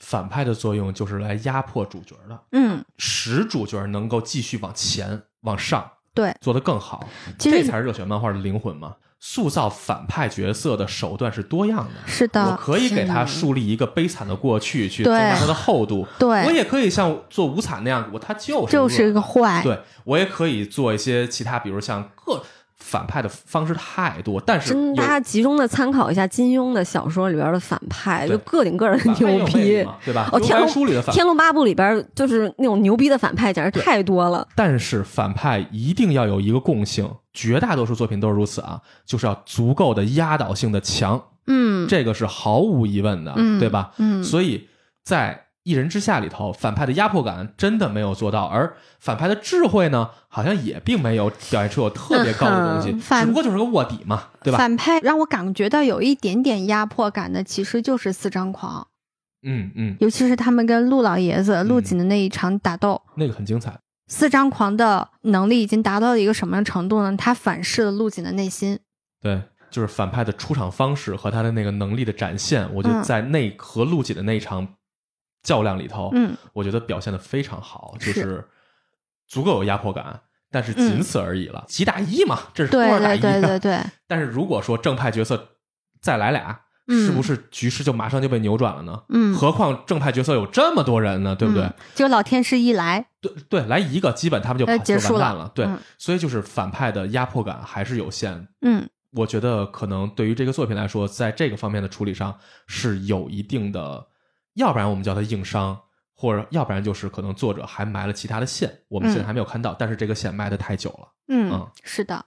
Speaker 2: 反派的作用就是来压迫主角的，
Speaker 1: 嗯，
Speaker 2: 使主角能够继续往前往上，
Speaker 1: 对，
Speaker 2: 做得更好。
Speaker 1: 其实
Speaker 2: 这才是热血漫画的灵魂嘛。塑造反派角色的手段是多样的，
Speaker 1: 是的，我
Speaker 2: 可以给他树立一个悲惨的过去，去增加他的厚度。
Speaker 1: 对
Speaker 2: 我也可以像做无惨那样，我他就是
Speaker 1: 就是一个坏。
Speaker 2: 对我也可以做一些其他，比如像各反派的方式太多，但是
Speaker 3: 真大家集中的参考一下金庸的小说里边的反派，就个顶个的牛逼。
Speaker 2: 对吧？
Speaker 3: 哦，天龙
Speaker 2: 书里的反
Speaker 3: 天龙八部里边就是那种牛逼的反派，简直太多了。
Speaker 2: 但是反派一定要有一个共性，绝大多数作品都是如此啊，就是要足够的压倒性的强，
Speaker 1: 嗯，
Speaker 2: 这个是毫无疑问的，
Speaker 1: 嗯
Speaker 2: 对吧？
Speaker 1: 嗯
Speaker 2: 所以在《一人之下》里头，反派的压迫感真的没有做到，而反派的智慧呢，好像也并没有表现出有特别高的东西，只不过就是个卧底嘛，对吧？
Speaker 1: 反派让我感觉到有一点点压迫感的，其实就是四张狂，
Speaker 2: 嗯嗯，
Speaker 1: 尤其是他们跟陆老爷子、陆锦的那一场打斗。
Speaker 2: 那个很精彩。
Speaker 1: 四张狂的能力已经达到了一个什么样的程度呢？他反噬了陆景的内心。
Speaker 2: 对，就是反派的出场方式和他的那个能力的展现，我觉得
Speaker 1: 嗯
Speaker 2: 在那和陆景的那一场较量里头，
Speaker 1: 嗯，
Speaker 2: 我觉得表现的非常好，就是是足够有压迫感，但是仅此而已了。几打一嘛，这是多
Speaker 1: 对
Speaker 2: 少打一？
Speaker 1: 对对对对，
Speaker 2: 但是如果说正派角色再来俩，
Speaker 1: 嗯
Speaker 2: 是不是局势就马上就被扭转了呢？
Speaker 1: 嗯，
Speaker 2: 何况正派角色有这么多人呢，对不对？
Speaker 1: 嗯就老天师一来，
Speaker 2: 对对，来一个基本他们就完蛋了。对，
Speaker 1: 嗯
Speaker 2: 所以就是反派的压迫感还是有限。
Speaker 1: 嗯
Speaker 2: 我觉得可能对于这个作品来说，在这个方面的处理上是有一定的，要不然我们叫它硬伤，或者要不然就是可能作者还埋了其他的线，我们现在还没有看到，但是这个线埋的太久了。
Speaker 1: 嗯
Speaker 2: 嗯，
Speaker 1: 是的，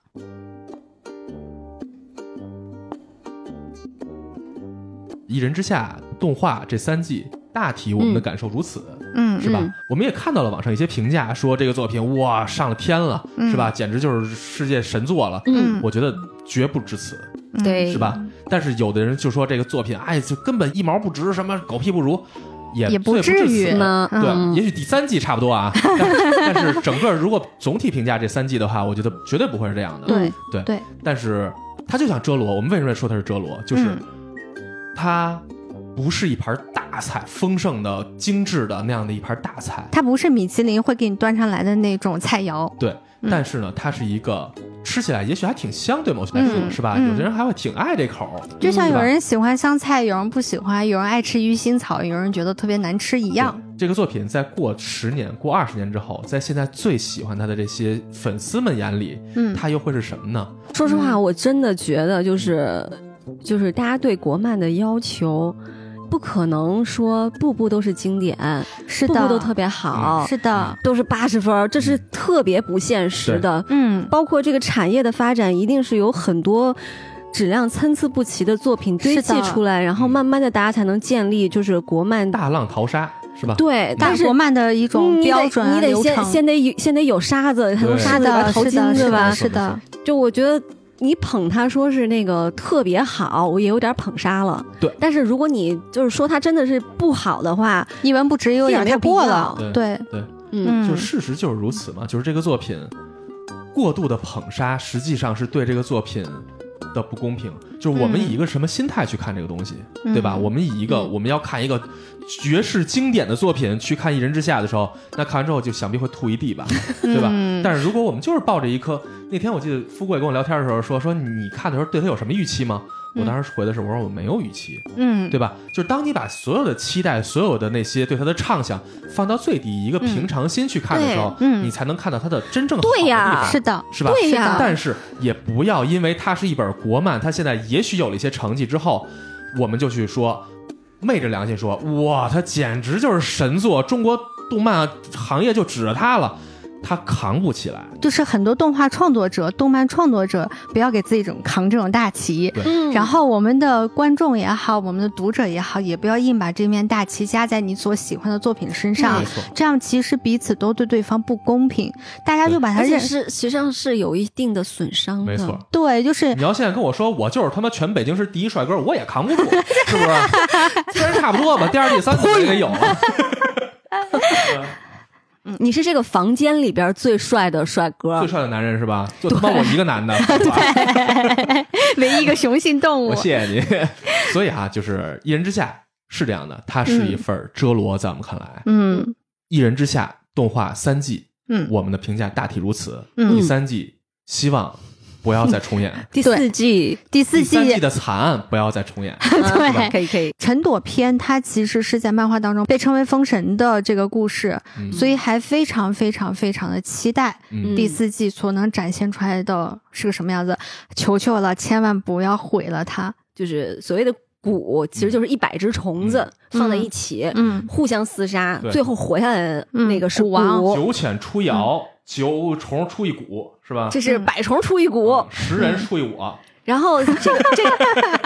Speaker 2: 一人之下动画这三季，大体我们的感受如此。
Speaker 1: 嗯
Speaker 2: 是吧？
Speaker 3: 嗯
Speaker 2: 我们也看到了网上一些评价，说这个作品哇上了天了，
Speaker 1: 嗯
Speaker 2: 是吧？简直就是世界神作了。
Speaker 1: 嗯
Speaker 2: 我觉得绝不至此，
Speaker 1: 嗯
Speaker 3: 对，
Speaker 2: 是吧？但是有的人就说这个作品，哎，就根本一毛不值，什么狗屁不如，也
Speaker 1: 也不
Speaker 2: 最
Speaker 1: 至于
Speaker 2: 对，
Speaker 3: 嗯
Speaker 2: 也许第三季差不多啊，但但是整个如果总体评价这三季的话，我觉得绝对不会是这样的。
Speaker 1: 对
Speaker 2: 对
Speaker 1: 对，
Speaker 2: 但是它就想遮罗，我们为什么说它是遮罗？就是
Speaker 1: 嗯
Speaker 2: 它不是一盘大菜，丰盛的、精致的那样的一盘大菜。
Speaker 1: 它不是米其林会给你端上来的那种菜肴。
Speaker 2: 对，
Speaker 1: 嗯
Speaker 2: 但是呢，它是一个吃起来也许还挺香，对某些来说、
Speaker 1: 嗯
Speaker 2: 是吧？
Speaker 1: 嗯
Speaker 2: 有的人还会挺爱这口儿，
Speaker 1: 就像有人喜欢香菜，有人不喜欢，有人爱吃鱼腥草，有人觉得特别难吃一样。
Speaker 2: 这个作品在过十年、过二十年之后，在现在最喜欢他的这些粉丝们眼里，
Speaker 1: 嗯
Speaker 2: 他又会是什么呢？
Speaker 3: 说实话，我真的觉得就是就是大家对国漫的要求，不可能说步步都是经典，
Speaker 1: 是的，
Speaker 3: 步步都特别好，
Speaker 1: 是的，
Speaker 3: 都是八十分，这是特别不现实的。
Speaker 1: 嗯，
Speaker 3: 包括这个产业的发展，一定是有很多。质量参差不齐的作品堆
Speaker 1: 是的
Speaker 3: 砌出来，然后慢慢的大家才能建立就是国漫
Speaker 2: 大浪淘沙是吧？
Speaker 3: 对，
Speaker 1: 大
Speaker 3: 但是
Speaker 1: 国漫的一种标准啊
Speaker 3: 你得，先先得有先得有沙子，才
Speaker 2: 能
Speaker 3: 沙，子淘，金是吧，？
Speaker 1: 是的，
Speaker 3: 就我觉得你捧他说是那个特别好，我也有点捧杀了。
Speaker 2: 对。
Speaker 3: 但是如果你就是说他真的是不好的话，
Speaker 1: 一文不值有点太过了。对，
Speaker 2: 对，
Speaker 3: 嗯，
Speaker 1: 嗯，
Speaker 2: 就事实就是如此嘛，就是这个作品过度的捧杀，实际上是对这个作品的不公平。就是我们以一个什么心态去看这个东西，
Speaker 1: 嗯
Speaker 2: 对吧？我们以一个、
Speaker 3: 嗯
Speaker 2: 我们要看一个绝世经典的作品去看《一人之下》的时候，那看完之后就想必会吐一地吧，对吧？
Speaker 1: 嗯
Speaker 2: 但是如果我们就是抱着一颗，那天我记得富贵跟我聊天的时候说说你看的时候对他有什么预期吗？我当时回的是我说我没有预期，
Speaker 1: 嗯，
Speaker 2: 对吧？就是当你把所有的期待、所有的那些对他的畅想放到最低，一个平常心去看的时候，
Speaker 1: 嗯
Speaker 2: 你才能看到他的真正好的地
Speaker 3: 对呀
Speaker 2: 方，
Speaker 1: 是的，
Speaker 2: 是吧？
Speaker 3: 对呀
Speaker 2: 但是也不要因为它是一本国漫，它现在也许有了一些成绩之后，我们就去说，昧着良心说，哇，它简直就是神作，中国动漫行业就指着它了，它扛不起来。
Speaker 1: 就是很多动画创作者、动漫创作者不要给自己这种扛这种大旗。
Speaker 3: 嗯
Speaker 1: 然后我们的观众也好，我们的读者也好，也不要硬把这面大旗加在你所喜欢的作品身上
Speaker 2: 没，错，
Speaker 1: 这样其实彼此都对对方不公平。大家就把它认
Speaker 3: 而且是实际上是有一定的损伤的，
Speaker 2: 没错。
Speaker 1: 对，就是
Speaker 2: 你要现在跟我说，我就是他妈全北京市第一帅哥，我也扛不住，是不是？虽然差不多吧，第二、第三我也得有。
Speaker 3: 嗯你是这个房间里边最帅的帅哥
Speaker 2: 最，帅的男人是吧？就他妈我一个男的，对吧
Speaker 1: 唯一一个雄性动物
Speaker 2: 我。谢谢你。所以啊，就是一人之下是这样的，它是一份遮罗，在我们看来，
Speaker 1: 嗯
Speaker 2: 一人之下动画三季，
Speaker 1: 嗯
Speaker 2: 我们的评价大体如此。
Speaker 1: 嗯
Speaker 2: 第三季希望不要再重演，
Speaker 3: 第四季，
Speaker 1: 第四
Speaker 2: 第季
Speaker 1: 季
Speaker 2: 的惨案不要再重演。
Speaker 3: 对，可以可以，
Speaker 1: 陈朵篇，它其实是在漫画当中被称为封神的这个故事，
Speaker 2: 嗯。
Speaker 1: 所以还非常非常非常的期待
Speaker 2: 嗯。
Speaker 1: 第四季所能展现出来的是个什么样子。求求了，千万不要毁了它。
Speaker 3: 就是所谓的蛊，其实就是一百只虫子
Speaker 1: 嗯。
Speaker 3: 放在一起，
Speaker 1: 嗯。
Speaker 3: 互相厮杀，最后活下来那个是
Speaker 1: 蛊王
Speaker 3: 蛊，
Speaker 2: 九浅出窑，九虫出一蛊，是吧？
Speaker 3: 这是百虫出一谷。
Speaker 2: 十人出一我，
Speaker 3: 然后这个这个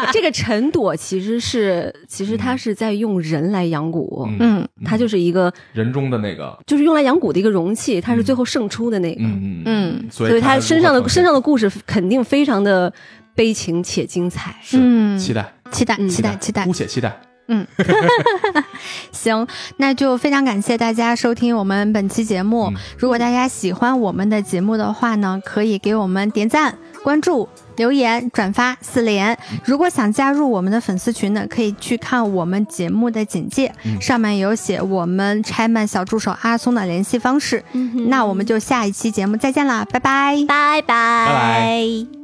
Speaker 3: 这个陈朵其实是其实他是在用人来养蛊，
Speaker 2: 嗯
Speaker 3: 他就是一个
Speaker 2: 人中的那个，
Speaker 3: 就是用来养蛊的一个容器，它是最后胜出的那个，
Speaker 2: 嗯
Speaker 1: 嗯
Speaker 2: 所
Speaker 3: 所以他身上的身上
Speaker 2: 的
Speaker 3: 的故事肯定非常的悲情且精彩。
Speaker 2: 是
Speaker 1: 嗯，
Speaker 2: 期待，
Speaker 1: 期待
Speaker 3: 嗯。
Speaker 1: 期待。期待。
Speaker 2: 姑。且期待。
Speaker 1: 行，那就非常感谢大家收听我们本期节目。
Speaker 2: 嗯
Speaker 1: 如果大家喜欢我们的节目的话呢，可以给我们点赞、关注、留言、转发四连。如果想加入我们的粉丝群呢，可以去看我们节目的简介，
Speaker 2: 嗯
Speaker 1: 上面有写我们拆漫小助手阿松的联系方式。那我们就下一期节目再见啦，拜拜。
Speaker 3: 拜拜
Speaker 2: 拜拜